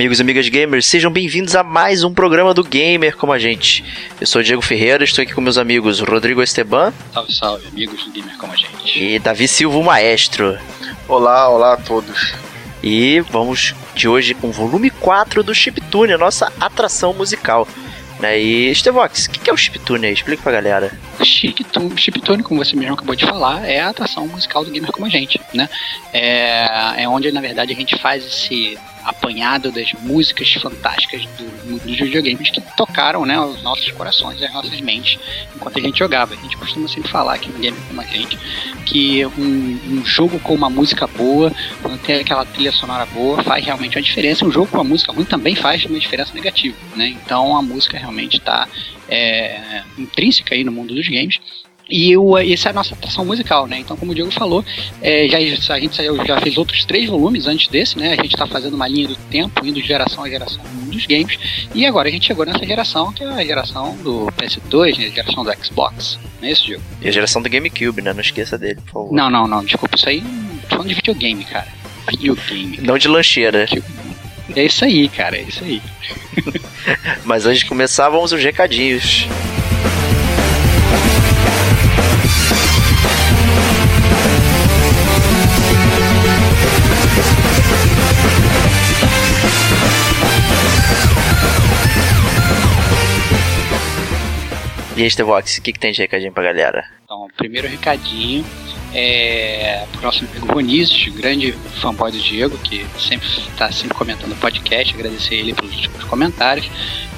Amigos e amigas gamers, sejam bem-vindos a mais um programa do Gamer como a gente. Eu sou o Diego Ferreira, estou aqui com meus amigos Rodrigo Esteban. Salve, salve, amigos do Gamer como a gente. E Davi Silva, o maestro. Olá, olá a todos. E vamos de hoje com o volume 4 do Chiptune, a nossa atração musical. Né? E Estevox, o que é o Chiptune? Explica pra galera. Chiptune, Chiptune, como você mesmo acabou de falar, é a atração musical do Gamer como a gente, né? É, é onde, na verdade, a gente faz esse apanhado das músicas fantásticas do, dos videogames que tocaram né, os nossos corações e as nossas mentes enquanto a gente jogava. A gente costuma sempre falar aqui no Game como a gente que um, um, jogo com uma música boa, quando tem aquela trilha sonora boa, faz realmente uma diferença. Um jogo com uma música ruim também faz uma diferença negativa. Né? Então a música realmente está é, intrínseca aí no mundo dos games e o, essa é a nossa atração musical, né? Então, como o Diego falou, é, já, a gente já fez outros três volumes antes desse, né? A gente está fazendo uma linha do tempo, indo de geração a geração dos games. E agora a gente chegou nessa geração, que é a geração do PS2, né? A geração do Xbox. Não é isso, Diego? E a geração do GameCube, né? Não esqueça dele, por favor. Não, não, não. Desculpa, isso aí falando de videogame, cara. Videogame. Não de lancheira. É isso aí, cara, é isso aí. Mas antes de começar, vamos os recadinhos. E aí, Stevox, o que, que tem de recadinho pra galera? Então, primeiro recadinho é pro nosso amigo Ronizes, grande fanboy do Diego, que sempre está sempre comentando o podcast, agradecer ele pelos comentários.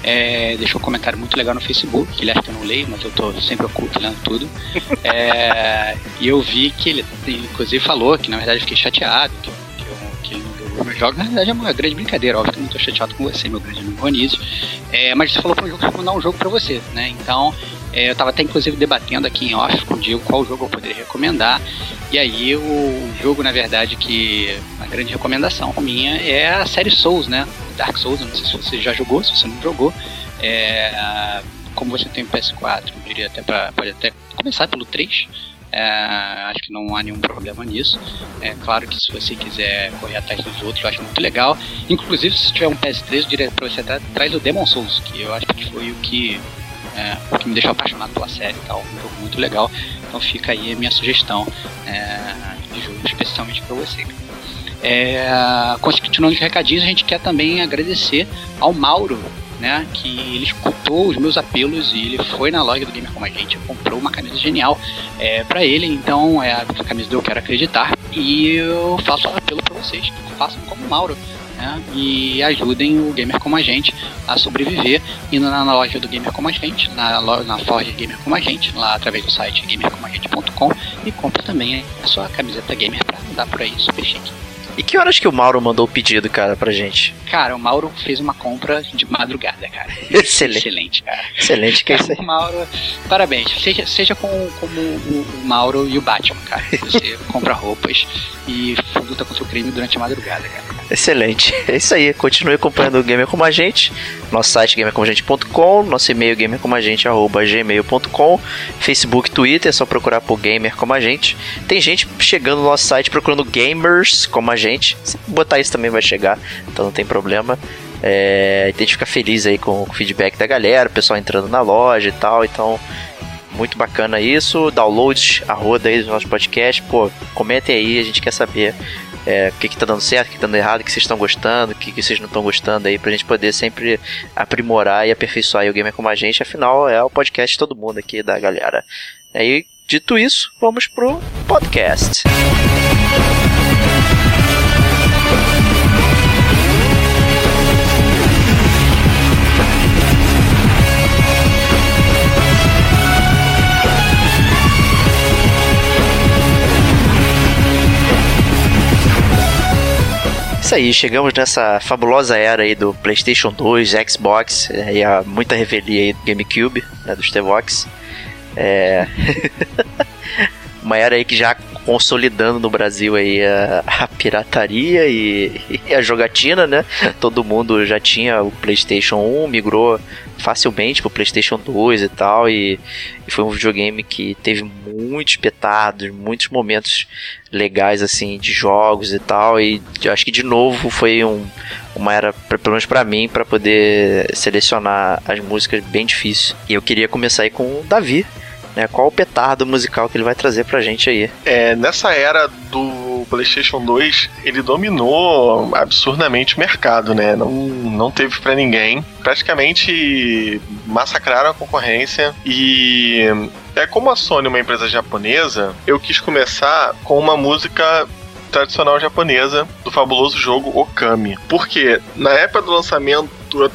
É, deixou um comentário muito legal no Facebook, que ele acha que eu não leio, mas eu tô sempre oculto lendo tudo. É, e eu vi que ele, inclusive, falou que na verdade eu fiquei chateado, que, eu, os jogos. Na verdade é uma grande brincadeira, óbvio que eu não tô chateado com você, meu grande amigo Ronizes. É, mas você falou para um jogo mandar um jogo para você, né? Então é, eu estava até inclusive debatendo aqui em off com o Diego qual jogo eu poderia recomendar. E aí o jogo, na verdade, que a grande recomendação minha é a série Souls, né? Dark Souls, eu não sei se você já jogou, se você não jogou. É, como você tem o PS4, eu diria até pra, pode até começar pelo 3. É, acho que não há nenhum problema nisso. É claro que se você quiser correr atrás dos outros, eu acho muito legal. Inclusive, se tiver um PS3, eu diria pra você atrás do Demon Souls, que eu acho que foi o que é, o que me deixou apaixonado pela série e tal. Um jogo muito legal. Então fica aí a minha sugestão é, de jogo, especialmente para você. É, continuando os recadinhos, a gente quer também agradecer ao Mauro, né, que ele escutou os meus apelos e ele foi na loja do Gamer Como a Gente comprou uma camisa genial é, para ele. Então é a camisa do Eu Quero Acreditar. E eu faço um apelo para vocês: façam como o Mauro né? E ajudem o gamer como a gente a sobreviver indo na loja do gamer como a gente, na, loja, na Forge Gamer como a gente, lá através do site gamercomagente.com e compre também a sua camiseta gamer para andar por aí super chique. E que horas que o Mauro mandou o pedido, cara, pra gente? Cara, o Mauro fez uma compra de madrugada, cara. Excelente. Excelente, cara. Excelente, que é isso aí. Mauro, parabéns. Seja, seja como, como o, o Mauro e o Batman, cara. Você compra roupas e luta contra o crime durante a madrugada, cara. Excelente. É isso aí. Continue acompanhando o Gamer Como a Gente. Nosso site gamercomagente.com, nosso e-mail gamercomagente.gmail.com, Facebook, Twitter, é só procurar por Gamer Como a Gente. Tem gente chegando no nosso site procurando gamers como a gente. Se botar isso também vai chegar, então não tem problema. É, a gente fica feliz aí com o feedback da galera, o pessoal entrando na loja e tal, então muito bacana isso. Downloads, a roda aí do nosso podcast. Pô, comentem aí, a gente quer saber é, o que, que tá dando certo, o que, tá dando errado, o que vocês estão gostando, o que, que vocês não estão gostando aí, pra gente poder sempre aprimorar e aperfeiçoar o Gamer como a gente. Afinal, é o podcast de todo mundo aqui da galera. Aí, dito isso, vamos pro podcast. Isso aí, chegamos nessa fabulosa era aí do PlayStation 2, Xbox e a muita revelia aí do GameCube, né, dos Tevox. É... Uma era aí que já consolidando no Brasil aí a, a pirataria e, e, a jogatina, né? Todo mundo já tinha o PlayStation 1, migrou facilmente pro PlayStation 2 e tal, e, e foi um videogame que teve muitos petados, muitos momentos legais assim de jogos e tal, e acho que de novo foi um, uma era, pelo menos para mim, para poder selecionar as músicas bem difícil. E eu queria começar aí com o Davi, né? Qual o petardo musical que ele vai trazer pra gente aí? É, nessa era do PlayStation 2, ele dominou absurdamente o mercado, né? Não, não teve para ninguém. Praticamente massacraram a concorrência e é como a Sony uma empresa japonesa, eu quis começar com uma música tradicional japonesa do fabuloso jogo Okami. Porque na época do lançamento,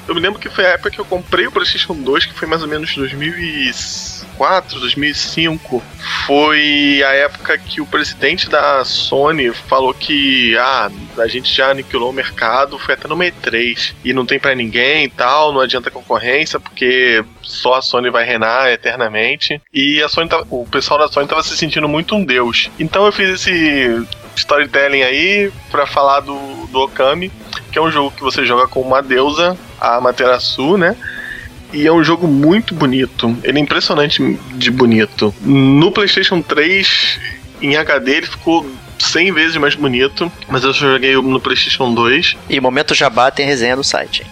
eu me lembro que foi a época que eu comprei o PlayStation 2, que foi mais ou menos 2006 2004, 2005, foi a época que o presidente da Sony falou que ah, a gente já aniquilou o mercado, foi até no E3 e não tem para ninguém e tal, não adianta concorrência porque só a Sony vai reinar eternamente. E a Sony, o pessoal da Sony estava se sentindo muito um deus. Então eu fiz esse storytelling aí para falar do, do Okami, que é um jogo que você joga com uma deusa, a Amaterasu, né? E é um jogo muito bonito. Ele é impressionante de bonito. No PlayStation 3, em HD, ele ficou 100 vezes mais bonito, mas eu só joguei no PlayStation 2. E momento jabá tem resenha no site.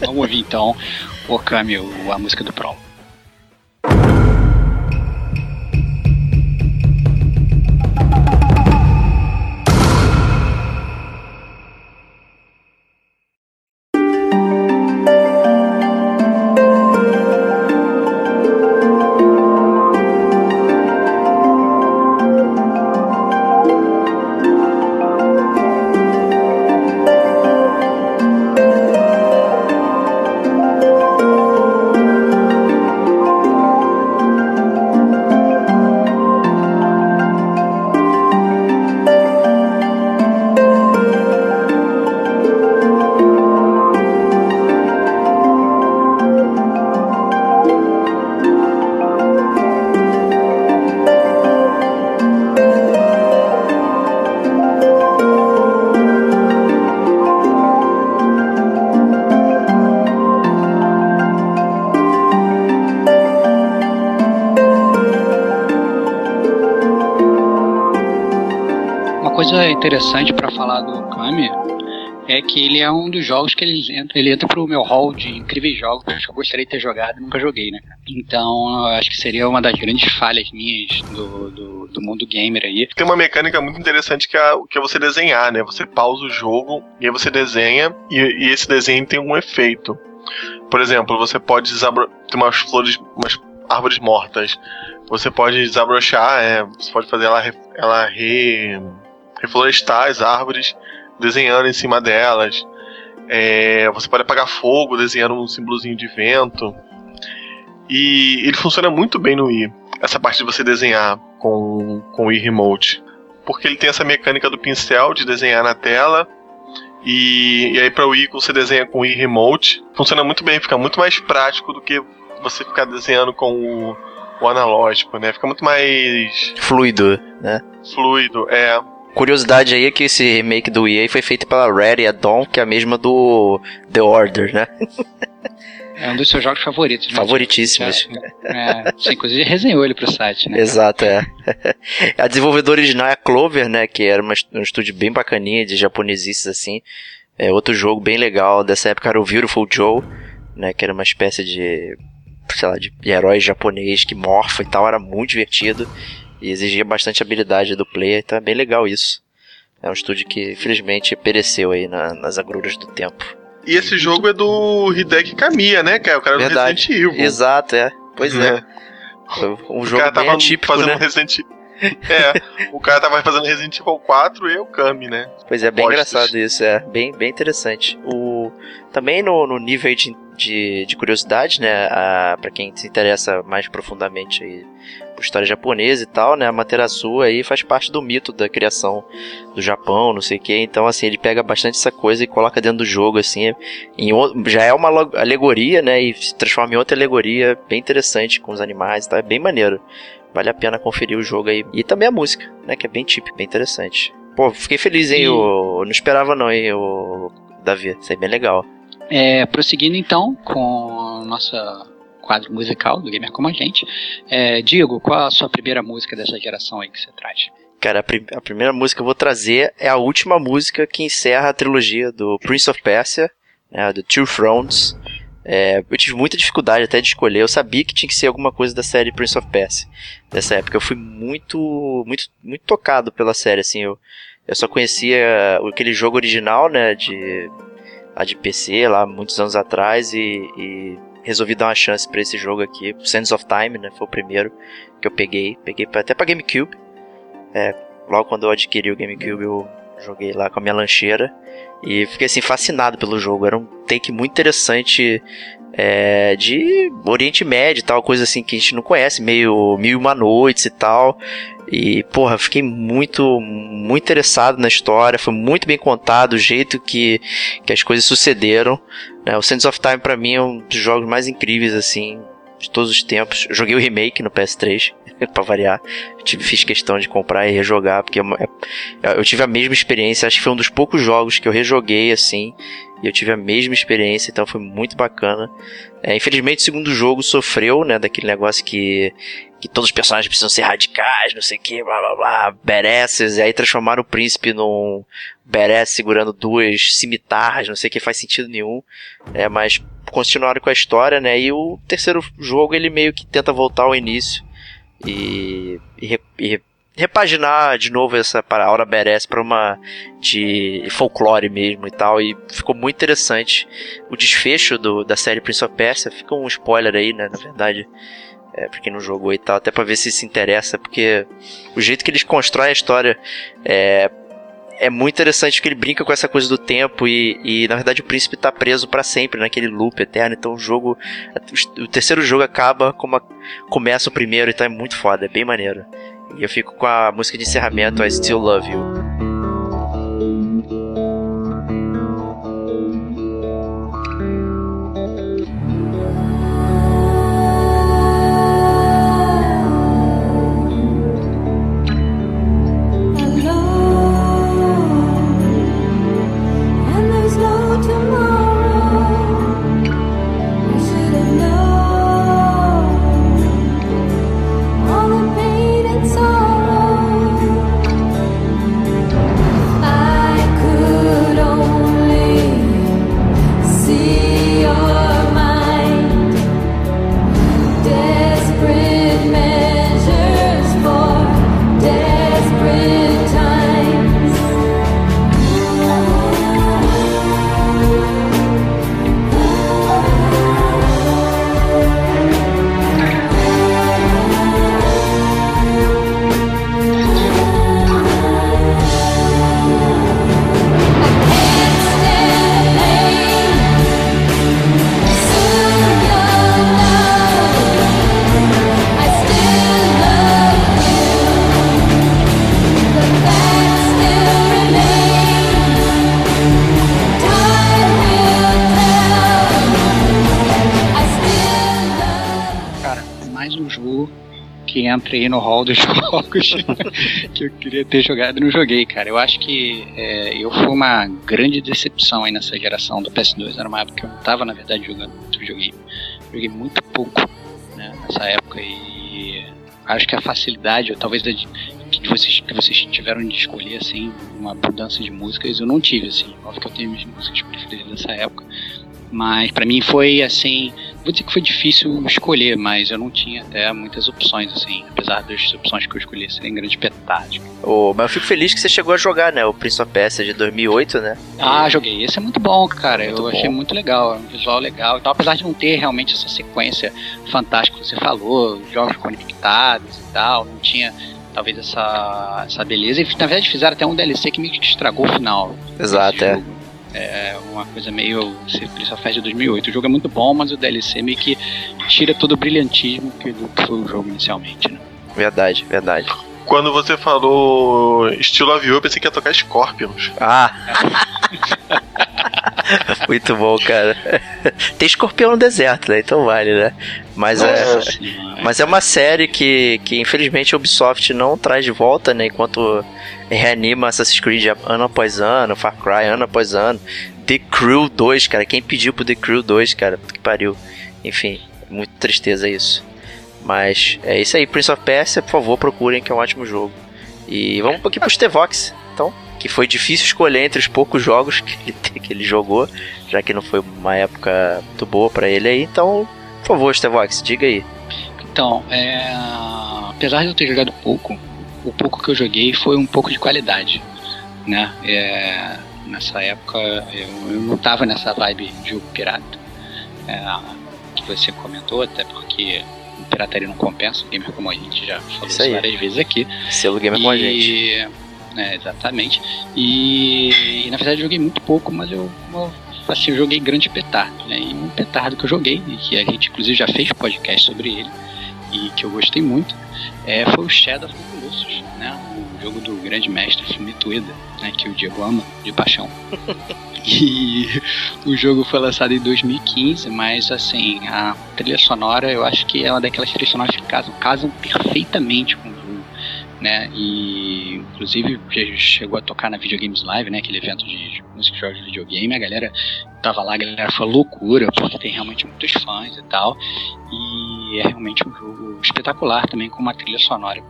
Vamos ouvir então o Okami, a música do Pro. Interessante para falar do Okami é que ele é um dos jogos que ele entra, ele entra pro meu hall de incríveis jogos que eu gostaria de ter jogado e nunca joguei, né? Então, acho que seria uma das grandes falhas minhas do, do, do, mundo gamer aí. Tem uma mecânica muito interessante que é, que é você desenhar, né? Você pausa o jogo e aí você desenha e, e esse desenho tem um efeito. Por exemplo, você pode desabro... ter umas flores, umas árvores mortas. Você pode desabrochar, é, você pode fazer ela, ela re reflorestar as árvores desenhando em cima delas. É, você pode apagar fogo desenhando um símbolozinho de vento. E ele funciona muito bem no Wii. Essa parte de você desenhar com, com o Wii Remote. porque ele tem essa mecânica do pincel de desenhar na tela. E, e aí para o Wii você desenha com o Wii Remote. Funciona muito bem, fica muito mais prático do que você ficar desenhando com o, o analógico, né? Fica muito mais Fluido, né? fluido. É, Curiosidade aí é que esse remake do EA foi feito pela Rare e a Dawn, que é a mesma do The Order, né? É um dos seus jogos favoritos, né? Favoritíssimos. É, você inclusive resenhou ele pro site, né? Exato, é. A desenvolvedora original é a Clover, né? Que era uma, um estúdio bem bacaninha de japonesices, assim. É outro jogo bem legal dessa época era o Beautiful Joe, né? Que era uma espécie de, sei lá, de herói japonês que morfa e tal. Era muito divertido e exigia bastante habilidade do player, então é bem legal isso. É um estúdio que infelizmente pereceu aí na- nas agruras do tempo. E esse jogo é do Hideki Kamiya, né, cara? O cara do Verdade. Resident Evil. Exato, é. Pois é. É. Um O jogo cara bem tava atípico, fazendo né? Resident É, o cara tava fazendo Resident Evil 4 e o Kami, né? Pois é, bem Postos. engraçado isso, é. Bem, bem interessante. O, também no, no nível de, de, de curiosidade, né? A, pra quem se interessa mais profundamente aí história japonesa e tal, né? A Materasu aí faz parte do mito da criação do Japão, não sei o que. Então, assim, ele pega bastante essa coisa e coloca dentro do jogo, assim. Em, o- já é uma alegoria, né? E se transforma em outra alegoria bem interessante com os animais e tal. É bem maneiro. Vale a pena conferir o jogo aí. E também a música, né? Que é bem típica, bem interessante. Pô, fiquei feliz, hein? E- Eu não esperava não, hein, o Davi. Isso aí é bem legal. É, prosseguindo então com o nosso quadro musical do Gamer Como a Gente. É, Diego, qual a sua primeira música dessa geração aí que você traz? Cara, a, prim- a primeira música que eu vou trazer é a última música que encerra a trilogia do Prince of Persia, né, do Two Thrones. É, eu tive muita dificuldade até de escolher. Eu sabia que tinha que ser alguma coisa da série Prince of Persia. Dessa época eu fui muito, muito, muito tocado pela série. Assim, eu, eu só conhecia aquele jogo original, né, de lá de PC, lá muitos anos atrás e, e resolvi dar uma chance pra esse jogo aqui, Sands of Time, né, foi o primeiro que eu peguei, peguei até pra GameCube. É, logo quando eu adquiri o GameCube eu joguei lá com a minha lancheira e fiquei assim fascinado pelo jogo. Era um take muito interessante é, de Oriente Médio e tal, coisa assim que a gente não conhece, meio Mil e Uma Noites e tal. E, porra, fiquei muito, muito interessado na história, foi muito bem contado o jeito que, que as coisas sucederam. né? O Sands of Time pra mim é um dos jogos mais incríveis, assim, de todos os tempos. Eu joguei o remake no PS3, pra variar. Tive, fiz questão de comprar e rejogar, porque é uma- é- eu tive a mesma experiência, acho que foi um dos poucos jogos que eu rejoguei, assim, e eu tive a mesma experiência, então foi muito bacana. É, infelizmente o segundo jogo sofreu, né, daquele negócio que, que todos os personagens precisam ser radicais, não sei o que, blá blá blá, badasses, e aí transformaram o príncipe num badass segurando duas cimitarras, não sei o que, faz sentido nenhum, é, mas continuaram com a história, né, e o terceiro jogo ele meio que tenta voltar ao início e, e, e re- repaginar de novo essa para a Aura Beres para uma de folclore mesmo e tal e ficou muito interessante. O desfecho do, da série Prince of Persia fica um spoiler aí né na verdade é, pra quem não jogou e tal até pra ver se se interessa porque o jeito que eles constroem a história é é muito interessante porque ele brinca com essa coisa do tempo e, e na verdade o príncipe tá preso pra sempre naquele loop eterno então o jogo o terceiro jogo acaba como a- começa o primeiro então é muito foda é bem maneiro. E eu fico com a música de encerramento I Still Love You aí no hall dos jogos que eu queria ter jogado e não joguei, cara. Eu acho que é, eu fui uma grande decepção aí nessa geração do PS2. Era uma época que eu não tava, na verdade, jogando muito videogame. Joguei muito pouco né, nessa época e acho que a facilidade, ou talvez que vocês, que vocês tiveram de escolher assim, uma mudança de músicas, eu não tive, assim. Óbvio que eu tenho minhas músicas preferidas dessa época. Mas pra mim foi assim, vou dizer que foi difícil escolher, mas eu não tinha até muitas opções, assim, apesar das opções que eu escolhi serem grandes petardos. Ô, mas eu fico feliz que você chegou a jogar, né? O Prince of Persia de 2008, né? Ah, joguei. Esse é muito bom, cara. Muito eu achei bom. muito legal. é Um visual legal e tal. Apesar de não ter realmente essa sequência fantástica que você falou, jogos conectados e tal, não tinha talvez essa, essa beleza. E na verdade fizeram até um DLC que que estragou o final. Exato, é. jogo. É uma coisa meio. Prince of Persia de 2008. O jogo é muito bom, mas o DLC meio que tira todo o brilhantismo que foi o jogo inicialmente, né? Verdade, verdade. Quando você falou estilo avião, eu pensei que ia tocar Scorpions. Ah! Muito bom, cara. Tem escorpião no deserto, né? Então vale, né? Mas é. Nossa senhora. Mas é uma série que, que infelizmente a Ubisoft não traz de volta, né? Enquanto reanima Assassin's Creed ano após ano, Far Cry ano após ano. The Crew 2, cara. Quem pediu pro The Crew 2, cara? Que pariu. Enfim, muita tristeza isso. Mas é isso aí. Prince of Persia, por favor, procurem que é um ótimo jogo. E vamos um pouquinho pro Stevox, então. Que foi difícil escolher entre os poucos jogos que ele, que ele jogou, já que não foi uma época muito boa pra ele aí. Então, por favor, Stevox, diga aí. Então, é, apesar de eu ter jogado pouco, o pouco que eu joguei foi um pouco de qualidade, né? É, nessa época eu, eu não tava nessa vibe de jogo pirata, é, que você comentou, até porque pirataria não compensa, gamer como a gente já falou várias vezes aqui. Selo Gamer com a gente. É, exatamente. E, e, na verdade eu joguei muito pouco, mas eu, eu, assim, eu joguei grande petardo, né? E um petardo que eu joguei, e que a gente inclusive já fez podcast sobre ele, e que eu gostei muito, é, foi o Shadow of the Colossus, né? O jogo do grande mestre Fumito Ueda, né? Que o Diego ama de paixão. E o jogo foi lançado em 2015, mas assim, a trilha sonora eu acho que é uma daquelas trilhas sonoras que casam, casam perfeitamente com né? E inclusive chegou a tocar na Videogames Live, né? Aquele evento de música jogos de videogame, a galera tava lá, a galera foi loucura, porque tem realmente muitos fãs e tal. E é realmente um jogo espetacular também com uma trilha sonora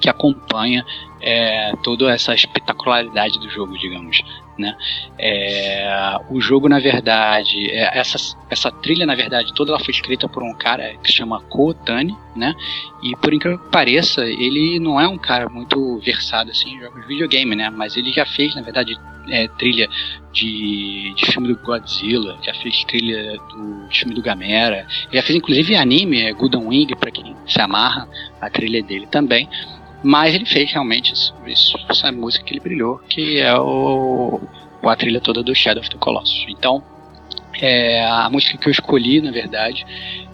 que acompanha é, toda essa espetacularidade do jogo, digamos. Né? É, o jogo, na verdade, é, essa, essa trilha, na verdade, toda ela foi escrita por um cara que se chama Ko Tani, né? E por incrível que pareça, ele não é um cara muito versado assim, em jogos de videogame, né? Mas ele já fez, na verdade, é, trilha de, de filme do Godzilla, já fez trilha do filme do Gamera, já fez inclusive anime, é Gundam Wing, para quem se amarra, a trilha dele também. Mas ele fez realmente isso, isso, essa música que ele brilhou, que é o, a trilha toda do Shadow of the Colossus. Então, é, a música que eu escolhi, na verdade,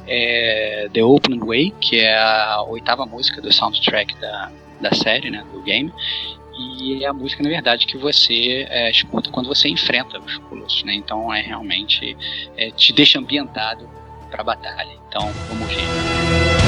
é The Open Way, que é a oitava música do soundtrack da, da série, né, do game. E é a música, na verdade, que você é, escuta quando você enfrenta os colossos, né? Então é realmente é, te deixa ambientado para a batalha. Então vamos ver.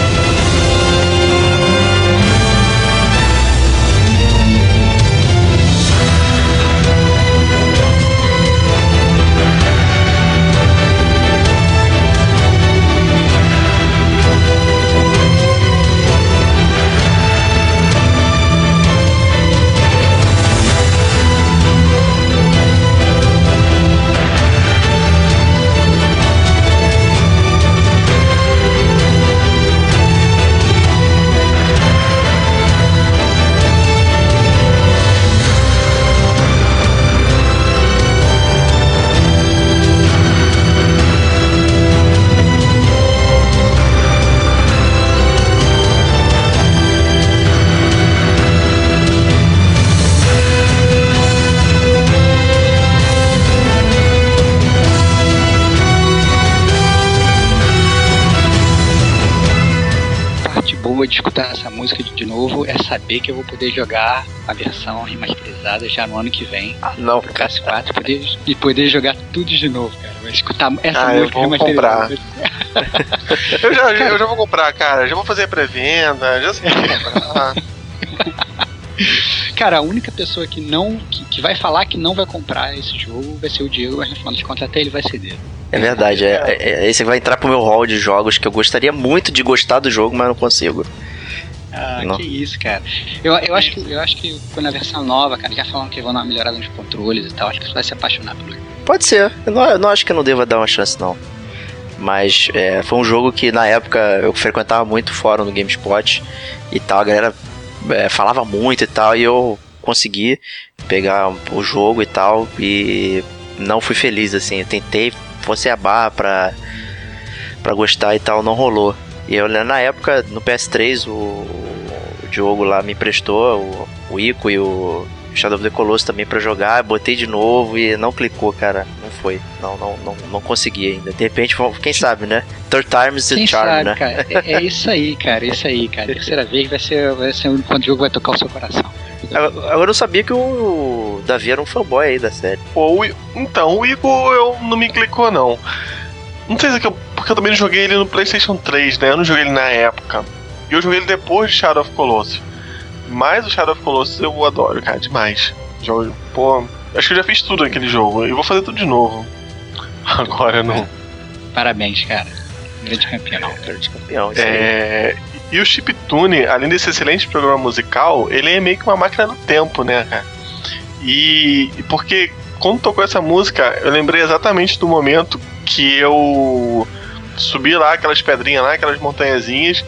Música de, de novo é saber que eu vou poder jogar a versão remasterizada já no ano que vem. Não, Pro PS4 poder, e poder jogar tudo de novo, cara. Vai escutar essa Ah, eu música vou remasterizada. Eu já, eu já vou comprar, cara. Já vou fazer a pré-venda. Já sei comprar. Cara, a única pessoa que não. Que, que vai falar que não vai comprar esse jogo vai ser o Diego, mas no final das contas até ele vai ceder. É verdade, é, é, é- esse vai entrar pro meu hall de jogos que eu gostaria muito de gostar do jogo, mas não consigo. Ah, Não. que isso, cara. Eu, eu, acho que, eu acho que quando a versão nova, cara, já falando que vão dar uma melhorada nos controles e tal, acho que você vai se apaixonar pelo jogo. Pode ser, eu não, eu não acho que eu não deva dar uma chance, não. Mas é, foi um jogo que na época eu frequentava muito fórum no GameSpot e tal, a galera é, falava muito e tal, e eu consegui pegar o jogo e tal, e não fui feliz, assim. Eu tentei forcei a barra pra, pra gostar e tal, não rolou. E eu na época, no PS3, o, o Diogo lá me emprestou, o, o Ico e o Shadow of the Colossus também pra jogar, botei de novo e não clicou, cara. Não foi. Não, não, não, não consegui ainda. De repente, quem sabe, né? Third time's the charm, sabe, né? cara? É, é isso aí, cara. É isso aí, cara. Terceira vez vai ser, vai ser quando o jogo vai tocar o seu coração. Agora eu sabia que o Davi era um fanboy aí da série. Pô, o então, o Igor eu não me clicou, não. Não sei se é que eu, porque eu também não joguei ele no PlayStation 3, né? Eu não joguei ele na época. E eu joguei ele depois de Shadow of Colossus. Mas o Shadow of Colossus eu adoro, cara, demais. Jogo, pô, acho que eu já fiz tudo naquele jogo. E vou fazer tudo de novo. Agora não. Parabéns, cara. Grande campeão. Grande campeão. Isso aí. É, e o Chiptune, além desse excelente programa musical, ele é meio que uma máquina do tempo, né, cara? E, e porque quando tocou essa música, eu lembrei exatamente do momento que eu subi lá aquelas pedrinhas lá, aquelas montanhazinhas,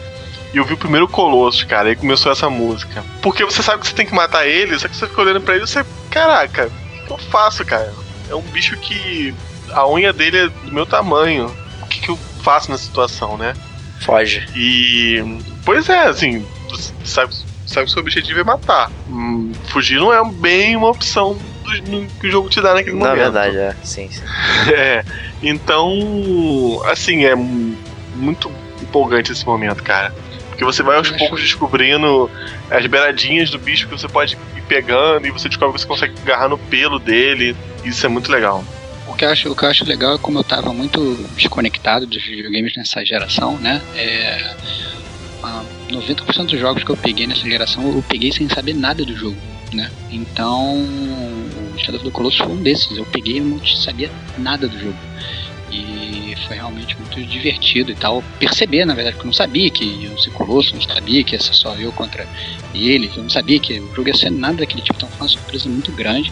e eu vi o primeiro Colossus, cara, aí começou essa música. Porque você sabe que você tem que matar ele, só que você fica olhando pra ele e você, caraca, o que eu faço, cara? É um bicho que a unha dele é do meu tamanho. O que, que eu faço nessa situação, né? Foge. E. Pois é, assim, você sabe, sabe que o seu objetivo é matar. Hum, fugir não é bem uma opção do- no- que o jogo te dá naquele Na momento. verdade, é. Sim, sim. É. Então, assim, é mu- muito empolgante esse momento, cara. Porque você vai aos poucos descobrindo as beiradinhas do bicho que você pode ir pegando e você descobre que você consegue agarrar no pelo dele. Isso é muito legal. O que, eu acho, o que eu acho legal é como eu tava muito desconectado dos videogames nessa geração, né? É, ah, 90% dos jogos que eu peguei nessa geração eu peguei sem saber nada do jogo, né? Então, Shadow of the Colossus foi um desses. Eu peguei e não sabia nada do jogo. E foi realmente muito divertido e tal. Perceber, na verdade, que eu não sabia que ia ser Colosso, não sabia que ia ser só eu contra ele, eu não sabia que o jogo ia ser nada daquele tipo, então foi uma surpresa muito grande.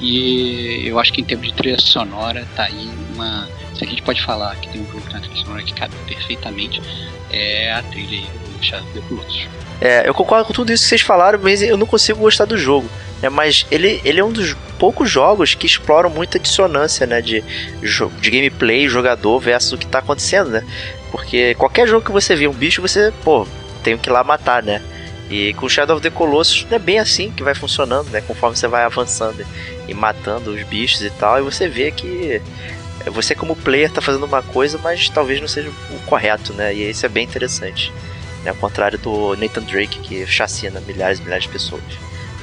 E eu acho que em termos de trilha sonora, tá aí uma. Se a gente pode falar que tem um jogo uma trilha sonora que cabe perfeitamente, é a trilha aí do Shadow of the Colossus. É, eu concordo com tudo isso que vocês falaram, mas eu não consigo gostar do jogo. Né? Mas ele, ele é um dos poucos jogos que exploram muita dissonância né? de, de gameplay, jogador versus o que tá acontecendo, né? Porque qualquer jogo que você vê um bicho, você, pô, tem que ir lá matar, né? E com Shadow of the Colossus é bem assim que vai funcionando, né? Conforme você vai avançando e matando os bichos e tal, e você vê que você como player tá fazendo uma coisa, mas talvez não seja o correto, né? E isso é bem interessante. Né? Ao contrário do Nathan Drake, que chacina milhares e milhares de pessoas.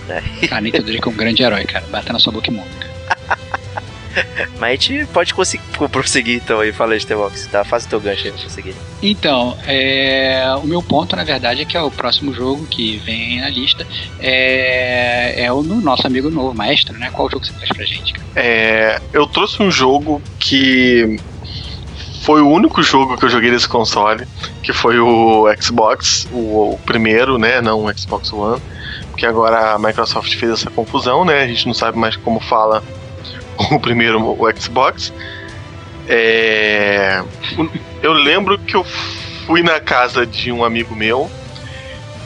Né? Cara, Nathan Drake é um grande herói, cara. Bata na sua boca e monta, cara. Mas a gente pode conseguir prosseguir então aí, fala aí, Stevox, tá? Faz o teu gancho aí pra prosseguir. Então, é, o meu ponto, na verdade, é que é o próximo jogo que vem na lista é, é o no nosso amigo novo, Maestro, né? Qual jogo você traz pra gente, cara? É, eu trouxe um jogo que foi o único jogo que eu joguei nesse console, que foi o Xbox, o, o primeiro, né? Não o Xbox One. Porque agora a Microsoft fez essa confusão, né? A gente não sabe mais como fala o primeiro, o Xbox. É, eu lembro que eu fui na casa de um amigo meu.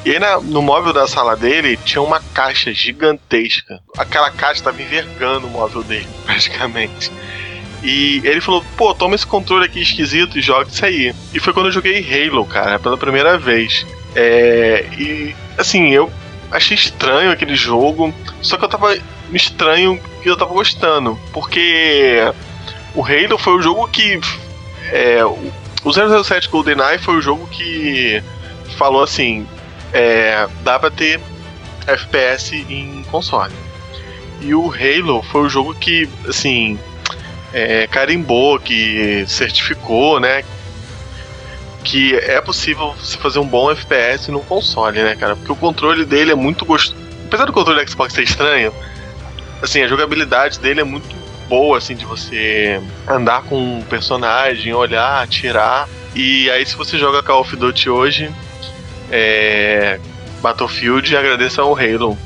E na- no móvel da sala dele tinha uma caixa gigantesca. Aquela caixa estava envergando o móvel dele, praticamente. E ele falou, pô, toma esse controle aqui esquisito e joga isso aí. E foi quando eu joguei Halo, cara, pela primeira vez. É, e assim, eu achei estranho aquele jogo, só que eu tava estranho que eu tava gostando, porque o Halo foi o jogo que. É, o o 007 GoldenEye foi o jogo que falou assim: é, dá pra ter FPS em console. E o Halo foi o jogo que, assim, é, carimbou, que certificou, né? Que é possível se fazer um bom FPS no console, né, cara? Porque o controle dele é muito gostoso. Apesar do controle do Xbox ser estranho, assim, a jogabilidade dele é muito boa, assim, de você andar com um personagem, olhar, atirar. E aí, se você joga Call of Duty hoje, é, Battlefield, agradeça ao Halo.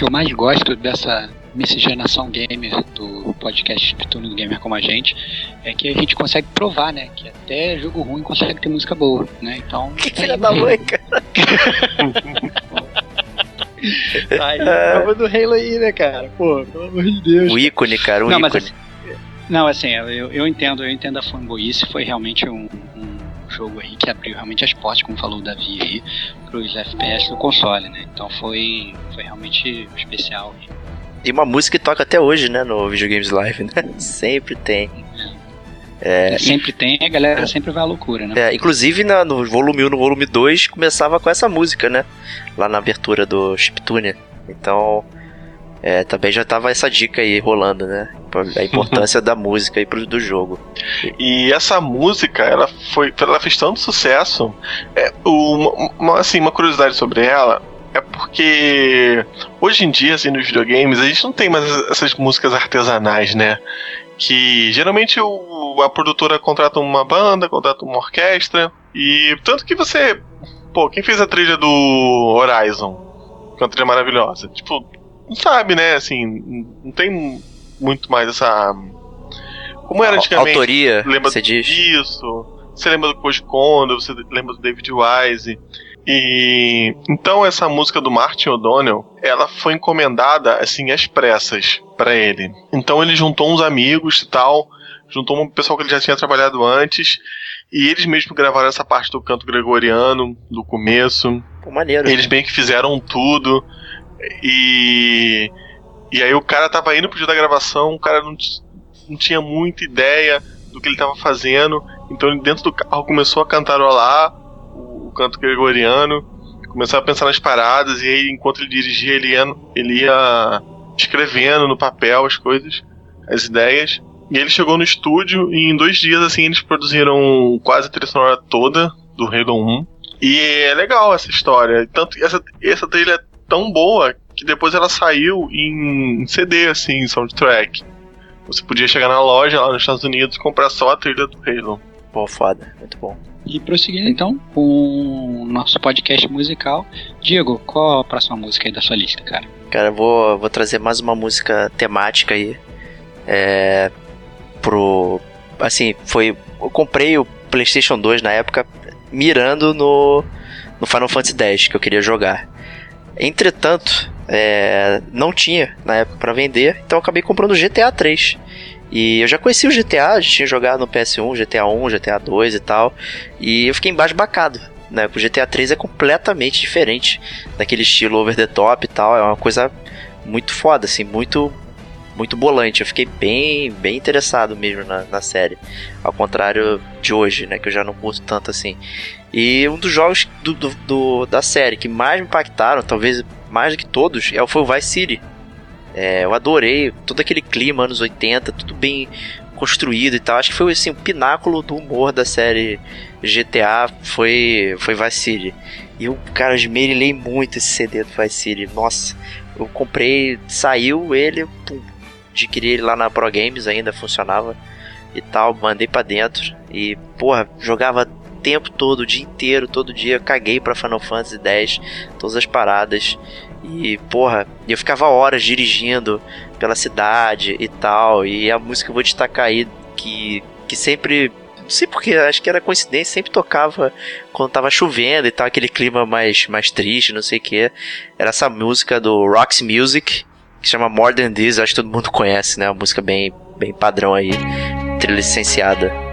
Que eu mais gosto dessa miscigenação gamer do podcast do Gamer como a gente é que a gente consegue provar, né? Que até jogo ruim consegue ter música boa, né? Então. Que filha da o mãe, cara. Tá aí, prova do Halo aí, né, cara? Pô, pelo amor de Deus. O ícone, cara, o Não, mas ícone. assim, não, assim, eu, eu entendo, eu entendo a fanboyice, foi realmente um jogo aí que abriu realmente as portas, como falou o Davi aí, pros FPS do console, né? Então foi, foi realmente especial. Tem uma música que toca até hoje, né, no Videogames Live, né? Sempre tem. É, sempre tem, a galera sempre vai à loucura, né? É, inclusive na- no volume 1 e no volume 2 começava com essa música, né? Lá na abertura do Chiptune. Então, é, também já tava essa dica aí rolando, né? A importância da música aí pro, do jogo. E essa música, ela foi, ela fez tanto sucesso. É, uma, uma- assim, uma curiosidade sobre ela é porque hoje em dia, assim, nos videogames, a gente não tem mais essas músicas artesanais, né? Que geralmente o, a produtora contrata uma banda, contrata uma orquestra. E tanto que você. Pô, quem fez a trilha do Horizon? Que é uma trilha maravilhosa. Tipo, não sabe, né? Assim, não tem muito mais essa. Como era antigamente. Autoria, Lembra você diz? Isso. Você lembra do Koji Kondo, você lembra do David Wise. E então essa música do Martin O'Donnell, ela foi encomendada assim às pressas pra ele. Então ele juntou uns amigos e tal, juntou um pessoal que ele já tinha trabalhado antes, e eles mesmos gravaram essa parte do canto gregoriano do começo. Pô, maneiro. Eles bem que fizeram tudo. E. E aí o cara tava indo pro dia da gravação, o cara não, não tinha muita ideia do que ele tava fazendo. Então ele dentro do carro começou a cantarolar o, o canto gregoriano, começou a pensar nas paradas, e aí enquanto ele dirigia, ele ia, ele ia escrevendo no papel as coisas, as ideias. E ele chegou no estúdio e em dois dias assim eles produziram quase a trilha sonora toda do Halo 1. E é legal essa história. Tanto essa, essa trilha tão boa que depois ela saiu em CD, assim, em soundtrack. Você podia chegar na loja lá nos Estados Unidos e comprar só a trilha do Halo. Pô, foda. Muito bom. E prosseguindo então com o nosso podcast musical. Diego, qual a próxima música aí da sua lista, cara? Cara, eu vou, vou trazer mais uma música temática aí. É. Pro. Assim, foi. Eu comprei o PlayStation 2 na época mirando no, no Final Fantasy X que eu queria jogar. Entretanto, é, não tinha na época pra vender, então eu acabei comprando o GTA 3. E eu já conhecia o GTA, já tinha jogado no PS1, GTA 1, GTA 2 e tal. E eu fiquei embasbacado, né? O GTA 3 é completamente diferente daquele estilo over the top e tal. É uma coisa muito foda, assim, muito muito bolante. Eu fiquei bem, bem interessado mesmo na, na série. Ao contrário de hoje, né? Que eu já não curto tanto assim. E um dos jogos do, do- do- da série que mais me impactaram, talvez mais do que todos, é o foi o Vice City. É, eu adorei todo aquele clima anos 80, tudo bem construído e tal. Acho que foi assim, o pináculo do humor da série GTA foi, foi Vice City. E eu, cara, esmerilhei muito esse CD do Vice City. Nossa, eu comprei, saiu ele, pum, adquiri ele lá na Pro Games ainda, funcionava e tal, mandei pra dentro. E, porra, jogava tempo todo, o dia inteiro, todo dia. Caguei pra Final Fantasy X, todas as paradas. E, porra, eu ficava horas dirigindo pela cidade e tal. E a música eu vou destacar aí que, que sempre. Não sei porque, acho que era coincidência, sempre tocava quando tava chovendo e tal, aquele clima mais, mais triste, não sei o que. Era essa música do Roxy Music, que chama More Than This, acho que todo mundo conhece, né? Uma música bem, bem padrão aí, trilha licenciada.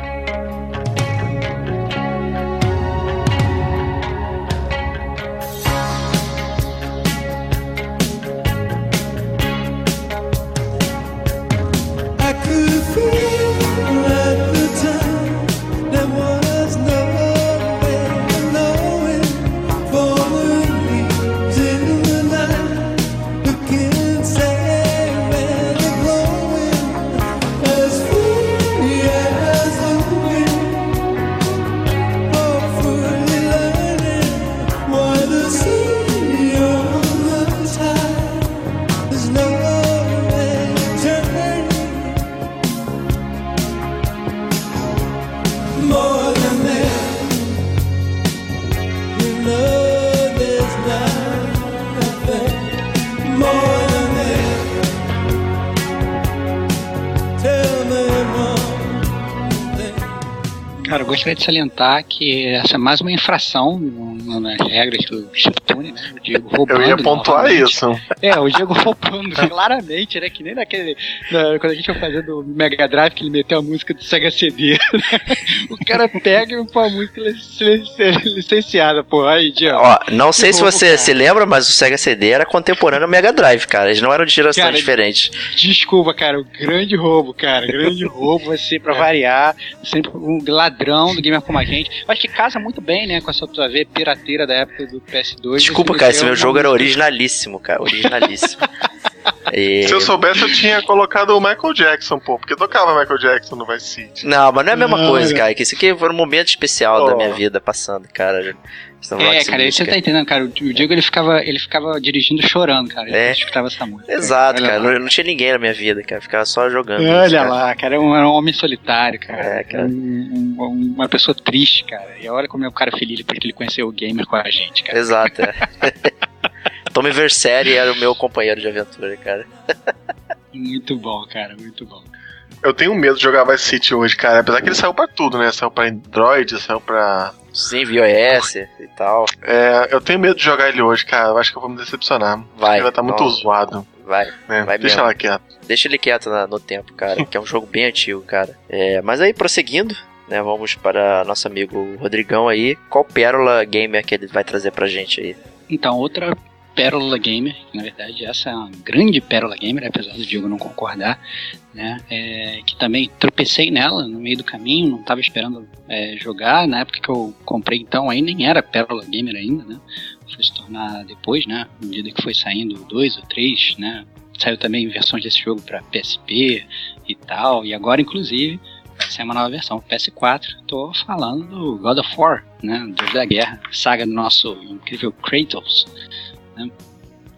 Salientar que essa é mais uma infração nas regras do Chiptune, né? O Diego roubando. Eu ia pontuar novamente. isso. É, o Diego claramente, né? Que nem naquele. na- quando a gente foi fazer do Mega Drive, que ele meteu a música do Sega CD. né? o cara pega e põe a música lic- lic- licenciada, pô. Aí, Diego. Ó, não sei se você cara. se lembra, mas o Sega CD era contemporâneo ao Mega Drive, cara. Eles não eram de gerações Cara, diferentes. Desculpa, cara, o grande roubo, cara. Grande roubo, você, pra variar, sempre um ladrão do gamer como a gente. Eu acho que casa muito bem, né, com essa tua veia pirateira da época do PS2. Desculpa, Você cara, esse meteu meu jogo era originalíssimo, cara. Originalíssimo. E- Se eu soubesse, eu tinha colocado o Michael Jackson, pô, porque tocava Michael Jackson no Vice City. Não, mas não é a mesma Não, coisa, não. cara. Que isso aqui foi um momento especial da Oh. minha vida passando, cara. É, Roxy cara, aí você tá entendendo, cara. O Diego ele ficava, ele ficava dirigindo chorando, cara. Ele É. escutava essa música. Exato, cara. Não, não tinha ninguém na minha vida, cara. Ficava só jogando. isso, Olha cara. lá, cara, era um, era um homem solitário, cara. É, cara. Um- um- uma pessoa triste, cara. E olha como é o cara feliz porque ele conheceu o gamer com a gente, cara. Exato, é. Tommy Verseri era o meu companheiro de aventura, cara. Muito bom, cara, muito bom. Eu tenho medo de jogar Vice City hoje, cara. Apesar que ele saiu pra tudo, né? Saiu pra Android, saiu pra. Sim, iOS e tal. É, eu tenho medo de jogar ele hoje, cara. Eu acho que eu vou me decepcionar. Vai. Ele vai estar muito zoado. Vai. Né? Vai Deixa mesmo. ela quieto. Deixa ele quieto na- no tempo, cara. Que é um jogo bem antigo, cara. É, mas aí, prosseguindo, né? Vamos para nosso amigo Rodrigão aí. Qual pérola gamer que ele vai trazer pra gente aí? Então, outra pérola gamer, na verdade essa é uma grande pérola gamer, apesar do Diego não concordar, né? É, que também tropecei nela no meio do caminho, não estava esperando é, jogar, na época que eu comprei então aí nem era pérola gamer ainda, né? Foi se tornar depois, né? À medida que foi saindo 2 ou 3, né? Saiu também versões desse jogo para PSP e tal, e agora inclusive vai sair uma nova versão PS4. Tô falando do God of War, né? Deus da Guerra, saga do nosso incrível Kratos. Né?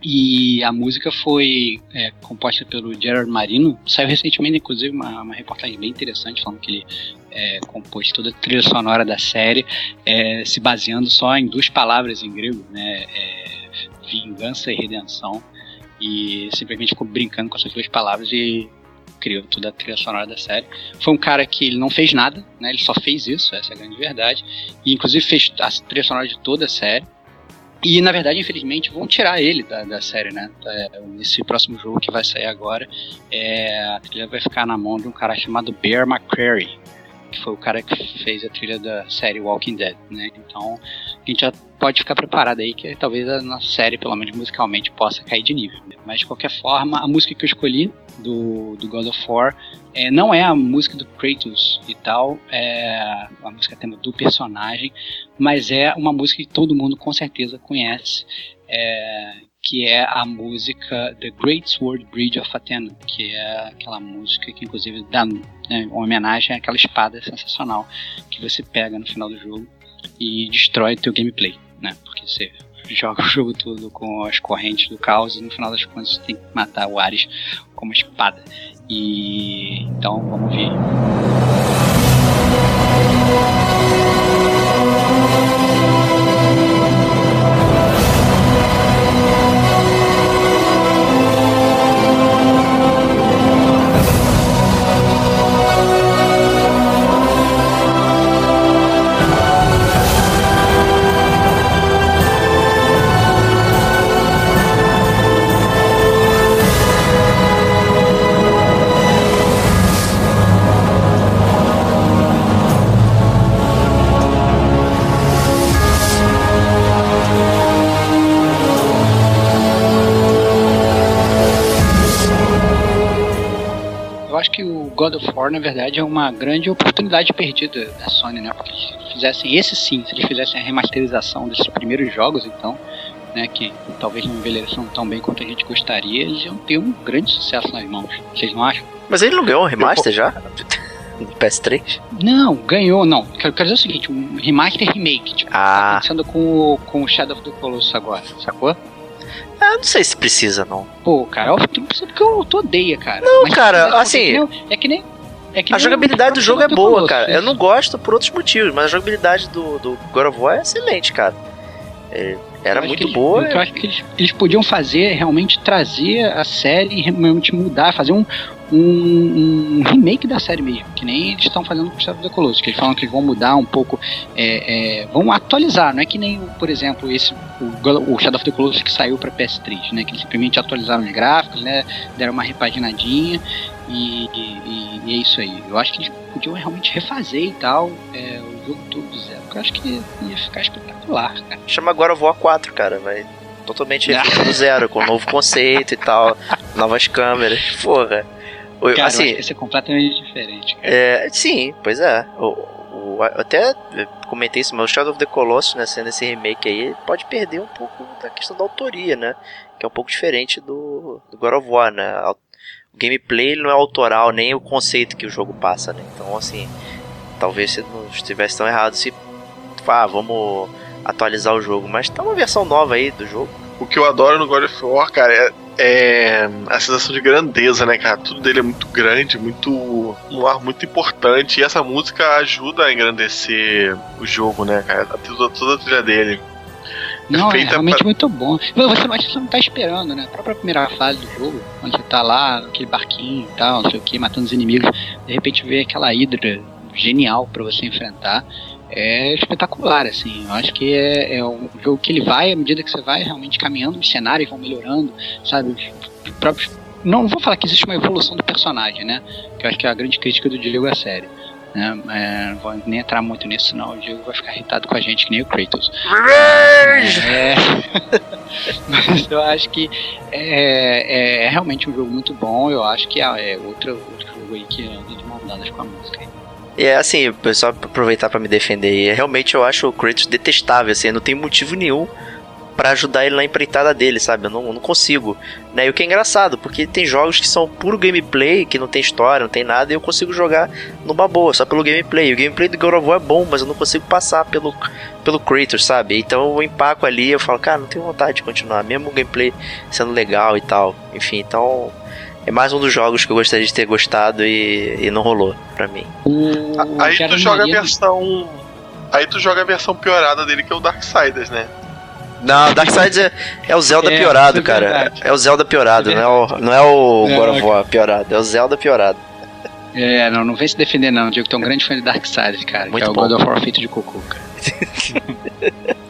E a música foi é, composta pelo Gerard Marino. Saiu recentemente, inclusive, uma, uma reportagem bem interessante falando que ele é, compôs toda a trilha sonora da série, é, se baseando só em duas palavras em grego, né? É, vingança e redenção. E simplesmente ficou brincando com essas duas palavras e criou toda a trilha sonora da série. Foi um cara que ele não fez nada, né? Ele só fez isso, essa é a grande verdade. E inclusive fez a trilha sonora de toda a série. E na verdade, infelizmente, vão tirar ele da, da série, né? É, nesse próximo jogo que vai sair agora, é, vai ficar na mão de um cara chamado Bear McCreary. Que foi o cara que fez a trilha da série Walking Dead, né? Então a gente já pode ficar preparado aí que talvez a nossa série, pelo menos musicalmente, possa cair de nível. Mas de qualquer forma, a música que eu escolhi do, do God of War é, não é a música do Kratos e tal, é a música tema do personagem, mas é uma música que todo mundo com certeza conhece, é, que é a música The Great Sword Bridge of Athena, que é aquela música que inclusive dá né, uma homenagem àquela espada sensacional que você pega no final do jogo e destrói teu gameplay, né? Porque você joga o jogo todo com as correntes do caos e no final das contas você tem que matar o Ares com uma espada. E então vamos ver. God of War, na verdade, é uma grande oportunidade perdida da Sony, né? Porque se eles fizessem esse sim, se eles fizessem a remasterização desses primeiros jogos, então, né, que talvez não envelheceram tão bem quanto a gente gostaria, eles iam ter um grande sucesso nas mãos. Vocês não acham? Mas ele não ganhou um remaster já? No PS3? Não, ganhou, não. Quero, quero dizer o seguinte, um remaster remake, tipo, tá Ah, acontecendo com, o- com o Shadow of the Colossus agora, sacou? Eu não sei se precisa, não. Pô, cara, eu não precisa porque eu tô odeia, cara. Não, Mas cara, assim, acontecer, É que nem. É que A nem jogabilidade do jogo é boa, cara. Eu isso. não gosto por outros motivos, mas a jogabilidade do, do God of War é excelente, cara. É, Era Eu muito eles- boa. Eu acho que eles, eles podiam fazer, realmente trazer a série e realmente mudar, fazer um, um, um remake da série mesmo, que nem eles estão fazendo com o Shadow of the Colossus, que eles falam que eles vão mudar um pouco, é, é, vão atualizar, não é que nem, por exemplo, esse o, o Shadow of the Colossus que saiu para PS3, né, que eles simplesmente atualizaram os gráficos, né, deram uma repaginadinha e, e- e é isso aí. Eu acho que eles podiam realmente refazer e tal é, o jogo todo do zero, porque eu acho que ia ficar espetacular, cara. Chama agora War 4, cara. Vai totalmente do zero, com novo conceito e tal, novas câmeras. Porra. O- Cara, eu assim, acho que ia ser completamente diferente, cara. É, sim, pois é. O, o- até comentei isso, mas o Shadow of the Colossus, né, sendo esse remake aí, pode perder um pouco da questão da autoria, né? Que é um pouco diferente do, do God of War, né? O gameplay não é autoral, nem o conceito que o jogo passa, né? Então, assim, talvez você não estivesse tão errado se, ah, vamos atualizar o jogo. Mas tá uma versão nova aí do jogo. O que eu adoro no God of War, cara, é, é a sensação de grandeza, né, cara? Tudo dele é muito grande, muito. um ar muito importante. E essa música ajuda a engrandecer o jogo, né, cara? Toda, toda a trilha dele. Não, é realmente pra- muito bom. Você, mas você não tá esperando, né? A própria primeira fase do jogo, quando você tá lá, naquele barquinho e tal, não sei o que, matando os inimigos, de repente vê aquela hidra genial pra você enfrentar. É espetacular, assim. Eu acho que é, é um jogo que ele vai, à medida que você vai realmente caminhando, os cenários vão melhorando, sabe? Os próprios. Não vou falar que existe uma evolução do personagem, né? Que eu acho que é a grande crítica do Diego à série. Né? É, não vou nem entrar muito nisso, senão o Diego vai ficar irritado com a gente, que nem o Kratos. É. Mas eu acho que é, é- é realmente um jogo muito bom. Eu acho que é, é outro, outro jogo aí que anda de mão dadas com a música. E é assim, só aproveitar pra me defender, realmente eu acho o Kratos detestável, assim, não tem motivo nenhum pra ajudar ele na empreitada dele, sabe? Eu não, não consigo. Né? E o que é engraçado, porque tem jogos que são puro gameplay, que não tem história, não tem nada, e eu consigo jogar numa boa, só pelo gameplay. O gameplay do God of War é bom, mas eu não consigo passar pelo, pelo Kratos, sabe? Então eu empaco ali, eu falo, cara, não tenho vontade de continuar, mesmo o gameplay sendo legal e tal. Enfim, então é mais um dos jogos que eu gostaria de ter gostado e, e não rolou pra mim. O Aí tu joga a versão. Aí tu joga a versão piorada dele, que é o Darksiders, né? Não, Darksiders é, é o Zelda É, piorado, é cara. É o Zelda piorado, É não é o, não é o God of War piorado, é o Zelda piorado. É, não, não vem se defender não, Diego, tu é um grande fã de Darkseid, cara. Muito que é o bom. God of War feito de cocô, cara.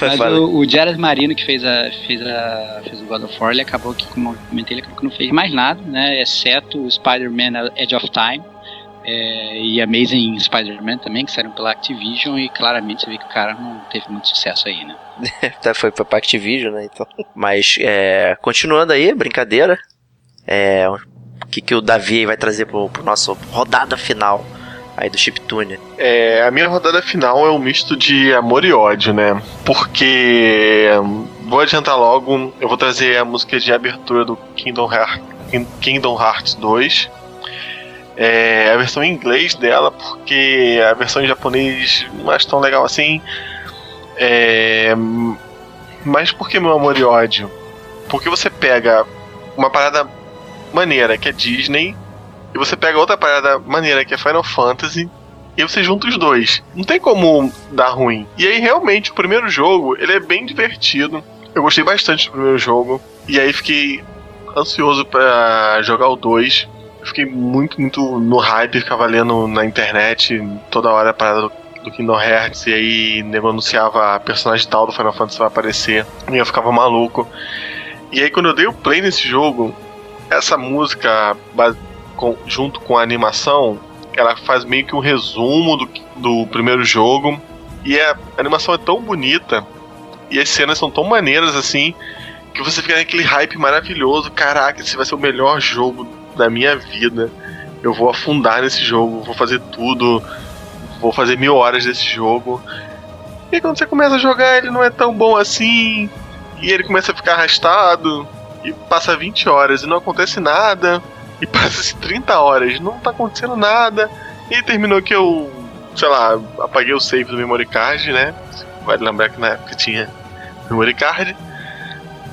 Mas o, o Jared Marino que fez, a, fez, a, fez o God of War, ele acabou que, como eu comentei, ele acabou que não fez mais nada, né? Exceto o Spider-Man Edge of Time, É, e Amazing Spider-Man também, que saíram pela Activision, e claramente você vê que o cara não teve muito sucesso aí, né? Até foi pra Activision, né? Então. Mas, é, continuando aí, brincadeira. É, o que, que o Davi vai trazer pro, pro nosso rodada final aí do Chiptune? É, a minha rodada final é um misto de amor e ódio, né? Porque vou adiantar logo, eu vou trazer a música de abertura do Kingdom, Heart, Kingdom Hearts 2. É, a versão em inglês dela, porque a versão em japonês não acho tão legal assim. É, mas por que meu amor e ódio? Porque você pega uma parada maneira que é Disney e você pega outra parada maneira que é Final Fantasy e você junta os dois. Não tem como dar ruim. E aí realmente o primeiro jogo, ele é bem divertido. Eu gostei bastante do primeiro jogo e aí fiquei ansioso pra jogar o 2. Eu Fiquei muito, muito no hype, ficava lendo na internet toda hora a parada do, do Kingdom Hearts e aí nego anunciava a personagem tal do Final Fantasy vai aparecer e eu ficava maluco. E aí quando eu dei o play nesse jogo, essa música junto com a animação, ela faz meio que um resumo do, do primeiro jogo. E a animação é tão bonita e as cenas são tão maneiras assim que você fica naquele hype maravilhoso. Caraca, esse vai ser o melhor jogo da minha vida. Eu vou afundar nesse jogo, vou fazer tudo, vou fazer mil horas desse jogo. E quando você começa a jogar, ele não é tão bom assim. E ele começa a ficar arrastado. E passa 20 horas e não acontece nada. E passa 30 horas, não tá acontecendo nada. E terminou que eu, sei lá, apaguei o save do memory card, né? Vale lembrar que na época tinha memory card.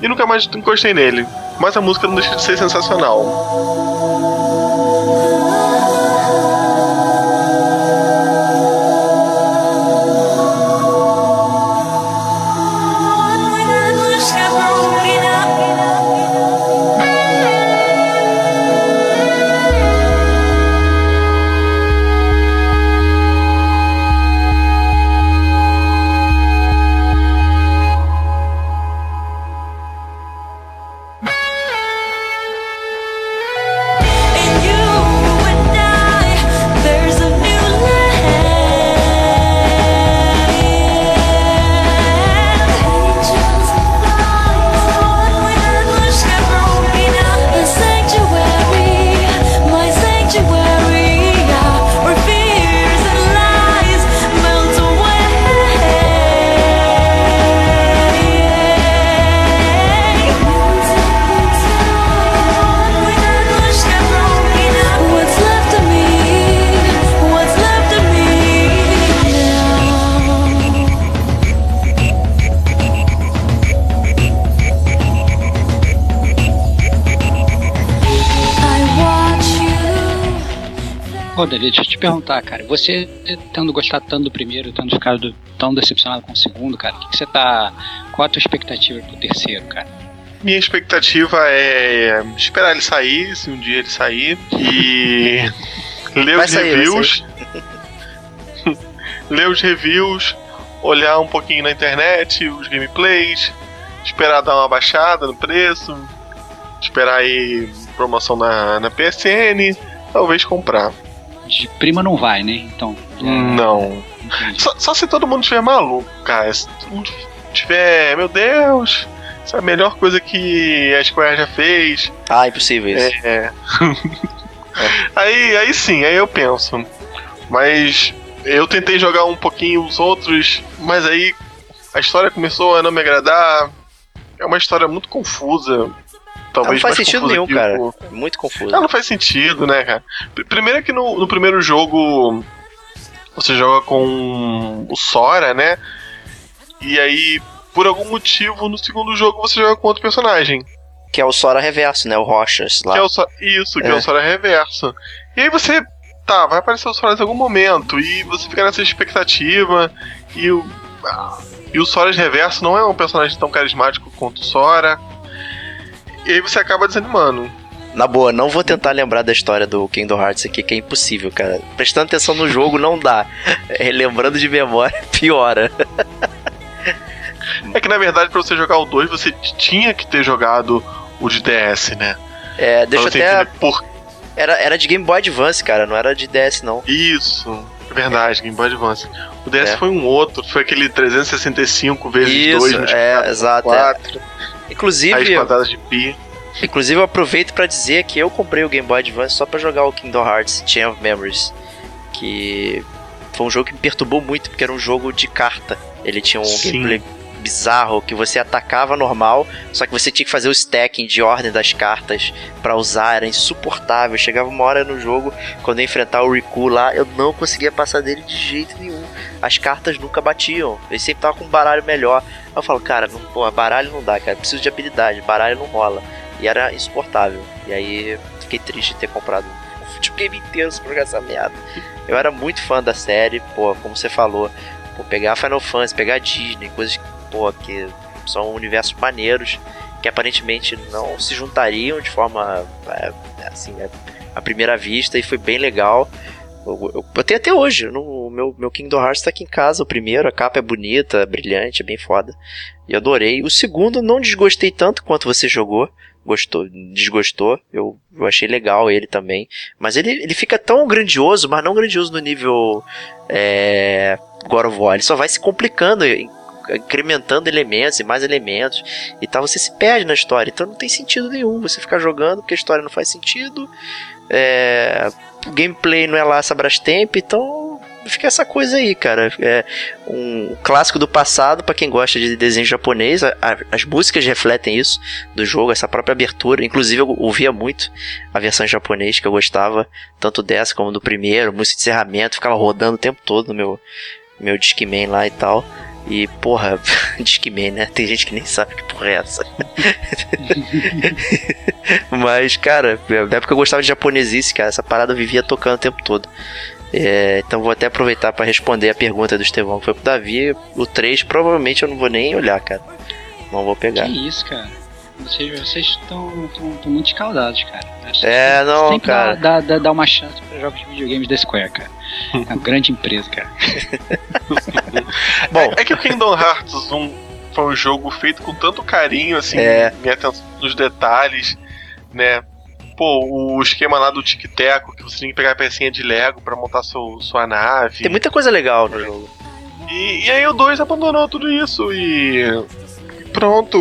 E nunca mais encostei nele. Mas a música não deixa de ser sensacional. Ô, Davi, deixa eu te perguntar, cara. Você, tendo gostado tanto do primeiro, tendo ficado tão decepcionado com o segundo, cara, o que, que você tá. Qual a tua expectativa pro terceiro, cara? Minha expectativa é esperar ele sair, se um dia ele sair, e ler Vai os sair, reviews. ler os reviews, olhar um pouquinho na internet, os gameplays, esperar dar uma baixada no preço, esperar aí promoção na, na PSN, talvez comprar. De prima não vai, né? Então. já- Não. Só, só se todo mundo estiver maluco, cara. Se todo mundo tiver, meu Deus, isso é a melhor coisa que a Square já fez. Ah, impossível isso. É. aí, aí sim, aí eu penso. Mas eu tentei jogar um pouquinho os outros, mas aí a história começou a não me agradar. É uma história muito confusa. Não, Talvez faz mais sentido nenhum, cara. o- Muito confuso. não, não faz sentido, né, cara? Pr- Primeiro que no, no primeiro jogo você joga com o Sora, né? E aí, por algum motivo, no segundo jogo você joga com outro personagem. Que é o Sora Reverso, né? O Rochas lá. Que é o Sora, isso, que é. É. o Sora reverso. E aí você. Tá, vai aparecer o Sora em algum momento. E você fica nessa expectativa. E o. ah, E o Sora reverso não é um personagem tão carismático quanto o Sora. E aí você acaba desanimando. Na boa, não vou tentar lembrar da história do Kingdom Hearts aqui, que é impossível, cara. Prestando atenção no jogo não dá. É, lembrando de memória, piora. É que na verdade, pra você jogar o 2, você tinha que ter jogado o de DS, né? É, deixa pra você até. por, Era, era de Game Boy Advance, cara, não era de DS, não. Isso, verdade, Game Boy Advance. O DS É. foi um outro, foi aquele 365 vezes Isso, 2 é, exato, é. 4, Inclusive, raiz quadrada de pi. Inclusive, eu aproveito pra dizer que eu comprei o Game Boy Advance só pra jogar o Kingdom Hearts Chain of Memories, que foi um jogo que me perturbou muito, porque era um jogo de carta. Ele tinha um Sim. gameplay bizarro que você atacava normal, só que você tinha que fazer o stacking de ordem das cartas pra usar, era insuportável. Chegava uma hora no jogo, quando eu enfrentar o Riku lá, eu não conseguia passar dele de jeito nenhum. As cartas nunca batiam, ele sempre tava com um baralho melhor. Eu falo, cara, não, pô, baralho não dá, cara, preciso de habilidade, baralho não rola. E era insuportável. E aí fiquei triste de ter comprado o videogame inteiro pra jogar essa merda. Eu era muito fã da série, pô, como você falou, pô, pegar Final Fantasy, pegar Disney, coisas pô, que são universos maneiros que aparentemente não se juntariam de forma é, assim, é, à primeira vista e foi bem legal. Eu, eu, eu tenho até hoje, no, o meu, meu Kingdom Hearts tá aqui em casa, o primeiro, a capa é bonita, brilhante, é bem foda. E adorei. O segundo não desgostei tanto quanto você jogou. Gostou, desgostou. Eu, eu achei legal ele também. Mas ele, ele fica tão grandioso, mas não grandioso no nível é, God of War. Ele só vai se complicando, incrementando elementos e mais elementos e tal. Você se perde na história. Então não tem sentido nenhum você ficar jogando porque a história não faz sentido. É, o gameplay não é lá essa Brastemp, então fica essa coisa aí, cara. É um clássico do passado para quem gosta de desenho japonês. A- a- as músicas refletem isso do jogo, essa própria abertura. Inclusive eu ouvia muito a versão em japonês que eu gostava, tanto dessa como do primeiro, música de encerramento, ficava rodando o tempo todo no meu meu Discman lá e tal. E, porra, Discman, né? Tem gente que nem sabe que porra é essa. Mas, cara, na época eu gostava de japonesice, cara. Essa parada eu vivia tocando o tempo todo. É, então vou até aproveitar para responder a pergunta do Estevão foi pro Davi. O 3 provavelmente eu não vou nem olhar, cara. Não vou pegar. Que isso, cara. Vocês vocês estão muito escaldados, cara. É, não, Sempre cara. Dá, dá, dá uma chance pra jogos de videogames da Square, cara. É uma grande empresa, cara. Bom, É que o Kingdom Hearts 1 foi um jogo feito com tanto carinho, assim, É. minha atenção nos detalhes, né? Pô, o esquema lá do tic-teco, que você tem que pegar a pecinha de Lego pra montar seu, sua nave. tem muita coisa legal no jogo. E, e aí o 2 abandonou tudo isso e pronto,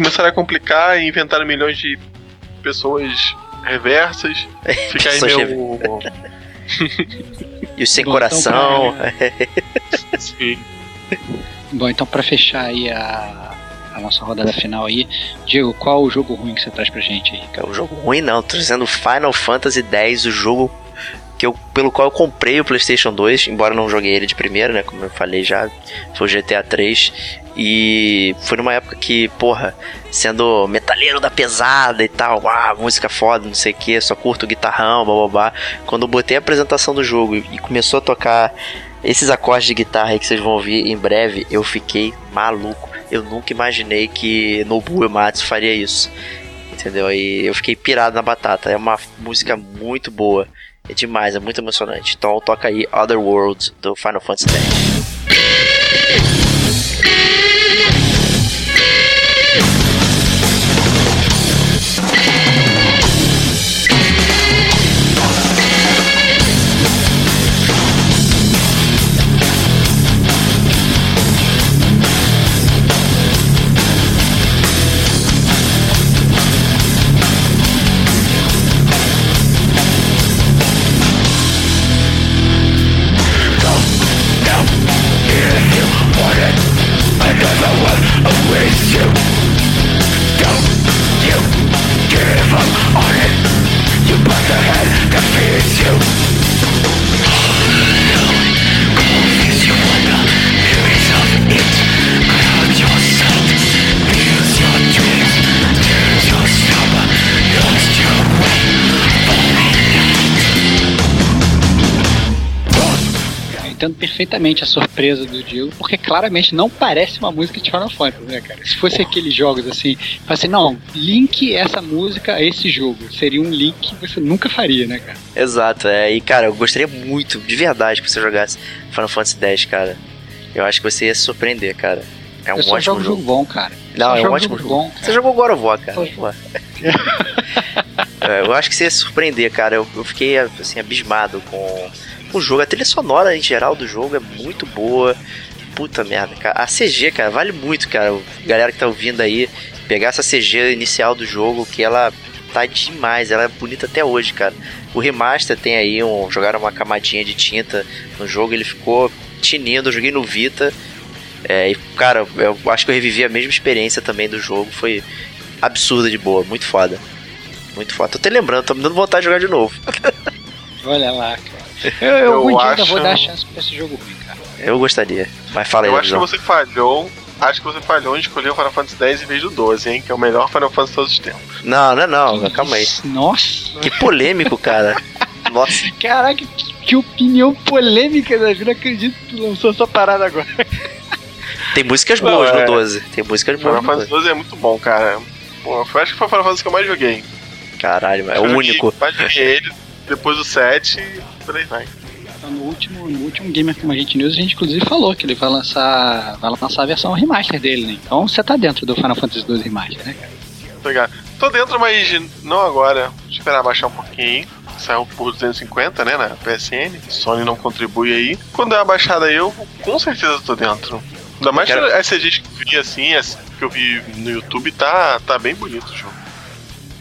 começaram a complicar e inventaram milhões de pessoas reversas. Fica aí Pessoas meu. E o sem Bom, coração. então, Sim. Bom, então pra fechar aí a, a nossa rodada final aí, Diego, qual o jogo ruim que você traz pra gente aí? É um jogo ruim não, tô dizendo Final Fantasy X, o jogo que eu, pelo qual eu comprei o PlayStation 2, embora não joguei ele de primeira, né, como eu falei já, foi o GTA 3 e foi numa época que, porra, sendo metaleiro da pesada e tal, música foda, não sei o que, só curto guitarrão, bababá. Quando eu botei a apresentação do jogo e começou a tocar esses acordes de guitarra aí que vocês vão ouvir em breve, eu fiquei maluco. Eu nunca imaginei que Nobuo Uematsu faria isso. Entendeu? E eu fiquei pirado na batata. É uma música muito boa. É demais, é muito emocionante. Então toca aí Other Worlds do Final Fantasy X. entendo perfeitamente a surpresa do Diego, porque claramente não parece uma música de Final Fantasy, né, cara? Se fosse aqueles jogos assim, assim, não, link essa música a esse jogo. Seria um link que você nunca faria, né, cara? Exato, é. E cara, eu gostaria muito, de verdade, que você jogasse Final Fantasy X, cara. Eu acho que você ia se surpreender, cara. É um eu ótimo jogo jogo. jogo bom, cara. Não, é um ótimo jogo bom, cara. Você jogou God of War, cara. É, eu acho que você ia se surpreender, cara. Eu, eu fiquei assim, abismado com o jogo. A trilha sonora em geral do jogo é muito boa. Puta merda, cara. A CG, cara, vale muito, cara. Galera que tá ouvindo aí, pegar essa CG inicial do jogo, que ela tá demais, ela é bonita até hoje, cara. O remaster tem aí um. Jogaram uma camadinha de tinta no jogo, ele ficou tinindo. Eu joguei no Vita. É, e, cara, eu acho que eu revivi a mesma experiência também do jogo. Foi absurda de boa, muito foda. Muito foda. Tô até lembrando, tô me dando vontade de jogar de novo. Olha lá, cara. Eu, eu, Eu ainda acho- vou dar chance pra esse jogo ruim, cara. Eu gostaria. Mas fala aí, Eu acho que você falhou. Acho que você falhou em escolher o Final Fantasy X em vez do 12, hein? Que é o melhor Final Fantasy de todos os tempos. Não, não, não, calma aí. Nossa, Que polêmico, cara. Nossa, caraca, que, que opinião polêmica, Davi. Não acredito que tu lançou essa parada agora. tem músicas Não, boas é. no 12. Tem músicas boas Final Fantasy 12. 12 é muito bom, cara. Pô, eu acho que foi o Final Fantasy que eu mais joguei. Caralho, é Eu o único. Mais joguei ele, depois o 7 e por aí vai. Então, No último, no último Gamer Como a Gente News, a gente inclusive falou que ele vai lançar, vai lançar a versão remaster dele, né? Então você tá dentro do Final Fantasy XII Remaster, né, cara? Tô dentro, mas não agora. Vou esperar baixar um pouquinho. Saiu por 250, né, na PSN. Sony não contribui aí. Quando é a baixada aí, eu com certeza tô dentro. Ainda mais quero- que as CGs que eu vi assim, as que eu vi no YouTube, tá, tá bem bonito o jogo.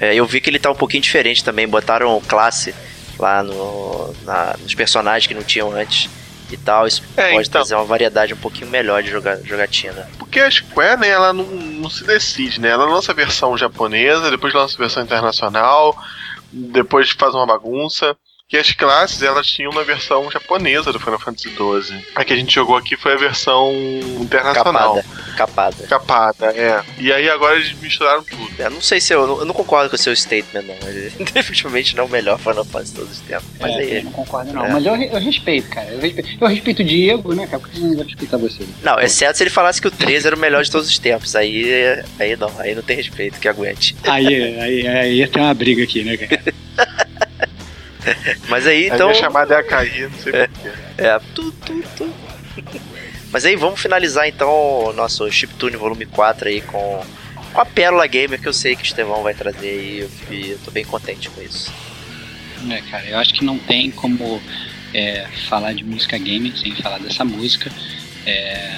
É, eu vi que ele tá um pouquinho diferente também. Botaram classe lá no, na- nos personagens que não tinham antes e tal. Isso É, pode então. trazer uma variedade um pouquinho melhor de joga- jogatina. Porque a Square, né, ela não, não se decide, né? Ela lança a versão japonesa, depois lança a versão internacional, depois faz uma bagunça. Que as classes, elas tinham uma versão japonesa do Final Fantasy XII. A que a gente jogou aqui foi a versão internacional. Capada. Capada. Capada, é. E aí agora eles misturaram tudo. Eu não sei se eu, eu não concordo com o seu statement, não. Ele definitivamente não é o melhor Final Fantasy de todos os tempos. Mas é, aí. eu não concordo não. É. Mas eu, eu respeito, cara. Eu respeito, eu respeito o Diego, né, cara? Por que eu não vou respeitar você? Não, exceto se ele falasse que o 13 era o melhor de todos os tempos. Aí, aí não, aí não tem respeito que aguente. Aí, aí, aí ia ter uma briga aqui, né, cara? Mas aí, Então... A minha chamada ia cair, não sei porquê. É, tu, tu, tu. Mas aí, vamos finalizar então o nosso Chiptune Volume 4 aí com, com a Pérola Gamer que eu sei que o Estevão vai trazer aí e eu tô bem contente com isso. É, cara, eu acho que não tem como é, falar de música gamer sem falar dessa música. É,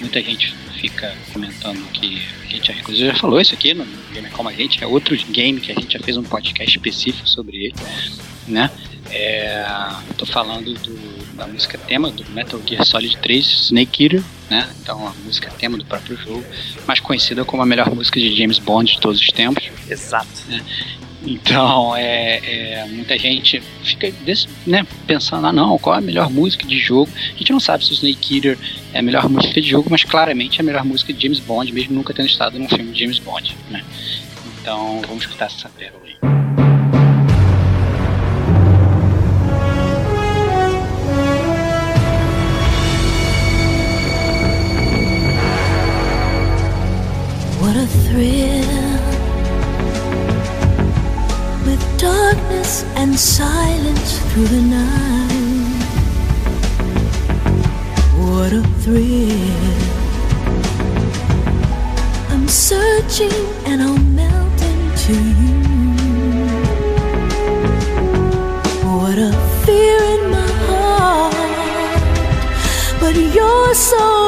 muita gente fica comentando que a gente já, inclusive já falou isso aqui no Gamer Como a Gente, é outro game que a gente já fez um podcast específico sobre ele, né? É, tô falando do, da música tema do Metal Gear Solid 3 Snake Eater, né? Então a música tema do próprio jogo, mais conhecida como a melhor música de James Bond de todos os tempos. Exato. Então, é, é, muita gente fica desse, né, pensando, ah não, qual é a melhor música de jogo? A gente não sabe se o Snake Eater é a melhor música de jogo, mas claramente é a melhor música de James Bond, mesmo nunca tendo estado num filme de James Bond, né? Então, vamos escutar essa pérola aí. What a thrill with darkness and silence through the night. What a thrill. I'm searching and I'll melt into you. What a fear in my heart, but you're so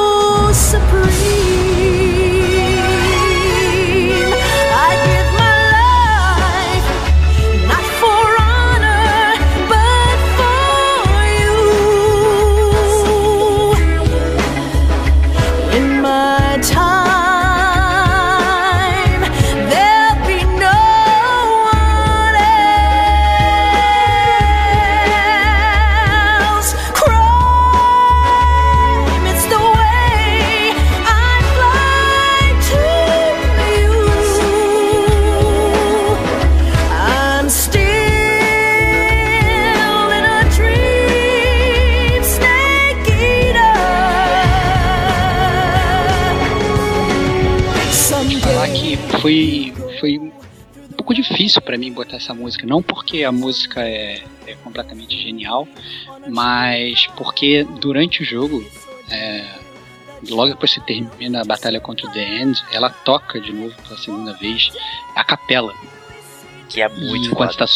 difícil pra mim botar essa música. Não porque a música é, é completamente genial, mas porque durante o jogo, é, logo depois que você termina a batalha contra o The End, ela toca de novo pela segunda vez a capela. Que é muito e foda. tá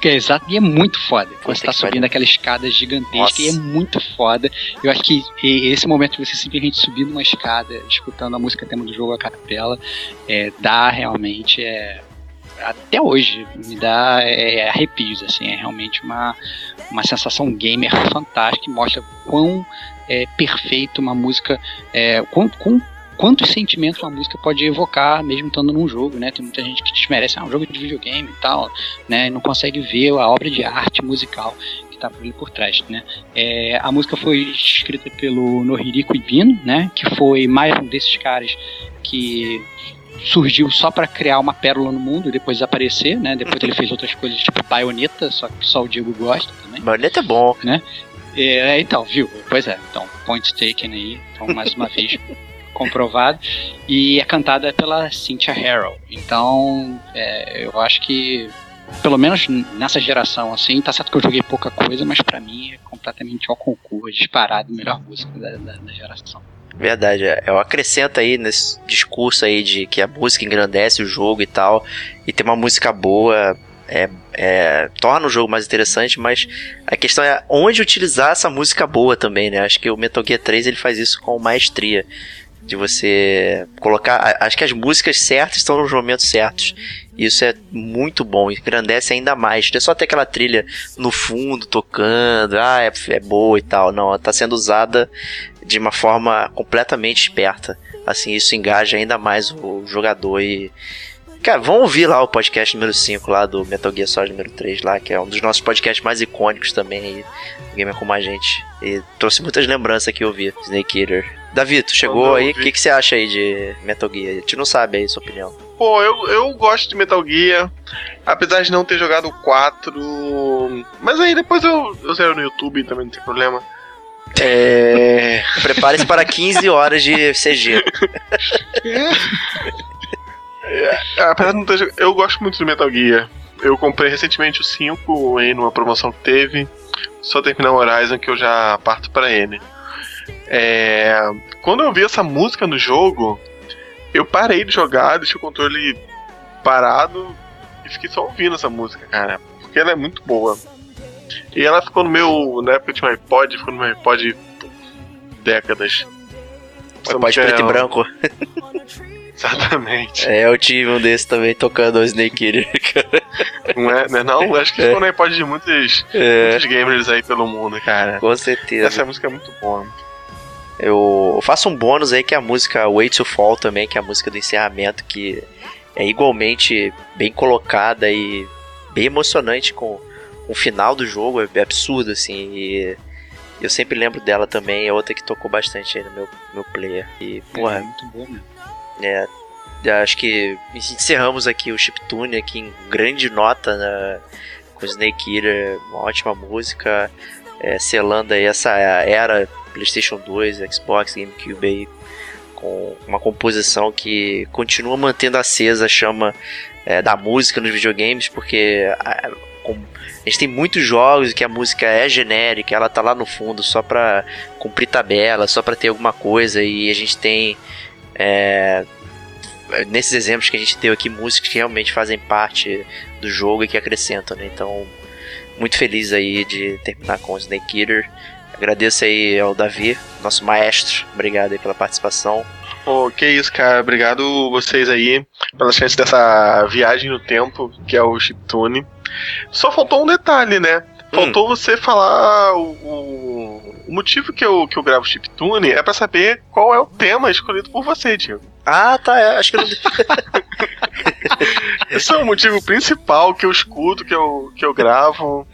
que é exato, e é muito foda. Quando você tá subindo aquela escada gigantesca Nossa. e é muito foda. Eu acho que esse momento de você simplesmente subir numa escada, escutando a música tema do jogo a capela, é, dá realmente. É, até hoje me dá é, arrepios, assim, é realmente uma, uma sensação gamer fantástica que mostra quão é, perfeito uma música, é, quão- quantos sentimentos uma música pode evocar, mesmo estando num jogo, né? Tem muita gente que desmerece, ah, um jogo de videogame e tal, né? E não consegue ver a obra de arte musical que está por ali por trás, né? É, a música foi escrita pelo Nohiriko Ibino, né? Que foi mais um desses caras que surgiu só para criar uma pérola no mundo e depois desaparecer, né? Depois ele fez outras coisas tipo Bayonetta, só que só o Diego gosta também. Bayonetta é bom. É, então, viu? Pois é, então, point taken aí, então mais uma vez comprovado. E é cantada pela Cynthia Harrow. Então, é, eu acho que, pelo menos nessa geração, assim, tá certo que eu joguei pouca coisa, mas pra mim é completamente ao concurso, disparado, melhor música da, da- da geração. Verdade, é. eu acrescento aí nesse discurso aí de que a música engrandece o jogo e tal, e ter uma música boa é, é, torna o jogo mais interessante, mas a questão é onde utilizar essa música boa também, né? Acho que o Metal Gear 3 ele faz isso com maestria. De você colocar. Acho que as músicas certas estão nos momentos certos. Isso é muito bom, engrandece ainda mais. Não é só ter aquela trilha no fundo tocando, ah, é, é boa e tal. Não, ela tá sendo usada de uma forma completamente esperta. Assim, isso engaja ainda mais o jogador e. Cara, vão ouvir lá o podcast número 5 lá do Metal Gear Solid número 3 lá, que é um dos nossos podcasts mais icônicos também do Gamer Como a Gente. E trouxe muitas lembranças aqui ouvir Snake Eater. Davi, tu chegou Quando aí, o que, que você acha aí de Metal Gear? A gente não sabe aí sua opinião. Pô, eu, eu gosto de Metal Gear, apesar de não ter jogado o 4. Mas aí depois eu, eu zero no YouTube também, não tem problema. É. Prepare-se para 15 horas de CG. É, Apesar de não ter jogado. Eu gosto muito do Metal Gear. Eu comprei recentemente o 5 aí numa promoção que teve. Só terminar o Horizon que eu já parto pra ele. É, Quando eu vi essa música no jogo, eu parei de jogar, deixei o controle parado e fiquei só ouvindo essa música, cara. Porque ela é muito boa. E ela ficou no meu. Na época eu tinha um iPod, ficou no meu iPod décadas. Essa Pode música preto é- e branco. Exatamente. É, eu tive um desse também tocando o Snake Eater, cara. Não é, não, é não? Acho que ficou no iPod de muitos, É, muitos gamers aí pelo mundo, cara. com certeza. Essa música é muito boa. Eu faço um bônus aí que é a música Way to Fall também, que é a música do encerramento, que é igualmente bem colocada e bem emocionante com o final do jogo, é absurdo assim. E eu sempre lembro dela também, é outra que tocou bastante aí no meu, meu player. E, É porra, muito bom mesmo. é, acho que encerramos aqui o Chiptune aqui em grande nota né, com Snake Eater, uma ótima música, é, selando aí essa era PlayStation 2, Xbox, GameCube aí, com uma composição que continua mantendo acesa a chama é, da música nos videogames, porque a, a gente tem muitos jogos que a música é genérica, ela tá lá no fundo só pra cumprir tabela, só pra ter alguma coisa, e a gente tem é, nesses exemplos que a gente deu aqui, músicas que realmente fazem parte do jogo e que acrescentam, né? Então, muito feliz aí de terminar com o Snake Eater. Agradeço aí ao Davi, nosso maestro. Obrigado aí pela participação. Pô, que isso, cara. Obrigado vocês aí pela chance dessa viagem no tempo, que é o Chiptune. Só faltou um detalhe, né? Faltou você falar o, o, o motivo que eu, que eu gravo Chiptune é pra saber qual é o tema escolhido por você, Diego. Ah, tá, é, acho que eu não... Esse é o motivo principal que eu escuto, que eu, que eu gravo.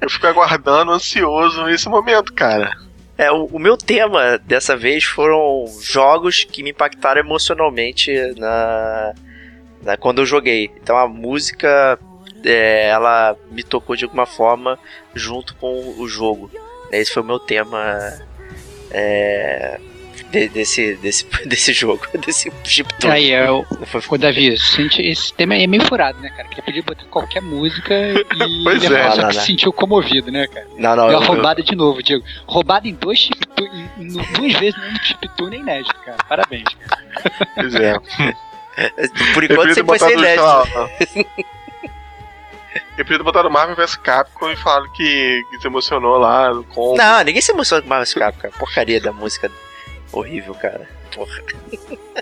Eu fico aguardando, ansioso esse momento, cara. É, o, o meu tema dessa vez foram jogos que me impactaram emocionalmente na, na- quando eu joguei. Então a música é, ela me tocou de alguma forma junto com o jogo. Esse foi o meu tema é, de- desse, desse, desse jogo, desse chiptune. Aí, é o, Davi, esse tema é meio furado, né, cara? Porque podia botar qualquer música e Pois ele é. só Não, que não, se sentiu comovido, né, cara? Não, não, Deu eu, uma eu, roubada de novo, Diego. Roubada em dois chiptune, duas vezes no chiptune é inédito, cara. Parabéns. Pois é. por Eu enquanto você foi ser inédito. Eu podia ter botado Marvel vs Capcom e falaram que, que se emocionou lá no combo. Não, ninguém se emociona com Marvel Capcom, cara. Porcaria da música horrível, cara. Porra.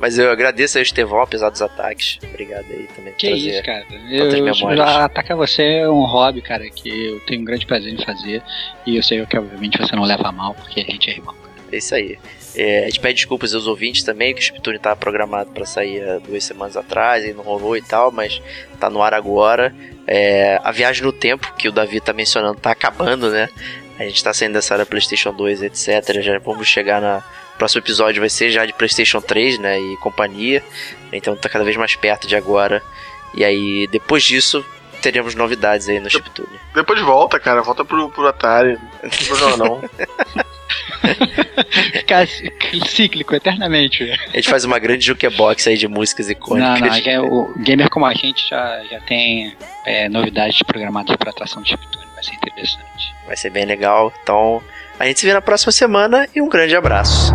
Mas eu agradeço aí o Estevão, apesar dos ataques. Obrigado aí também Que isso, cara. tantas Eu, memórias. atacar você é um hobby, cara, que eu tenho um grande prazer em fazer. E eu sei que, obviamente, você não leva a mal, porque a gente é irmão. É isso aí. É, a gente pede desculpas aos ouvintes também, que o Chiptune estava programado para sair há duas semanas atrás e não rolou e tal, mas tá no ar agora. É, a viagem no tempo, que o Davi tá mencionando, tá acabando, né? A gente tá saindo dessa área PlayStation 2, etc. Já vamos chegar na. O próximo episódio vai ser já de PlayStation 3, né? E companhia. Então tá cada vez mais perto de agora. E aí, depois disso, teremos novidades aí no Chiptune. Depois volta, cara. Volta pro, pro Atari. Não tem problema não. Ficar cíclico, eternamente. A gente faz uma grande jukebox aí de músicas Não, icônicas. não, já, é o gamer como a gente já, já tem é, novidades programadas para atração de Chiptune. Vai ser interessante. Vai ser bem legal. Então, a gente se vê na próxima semana e um grande abraço.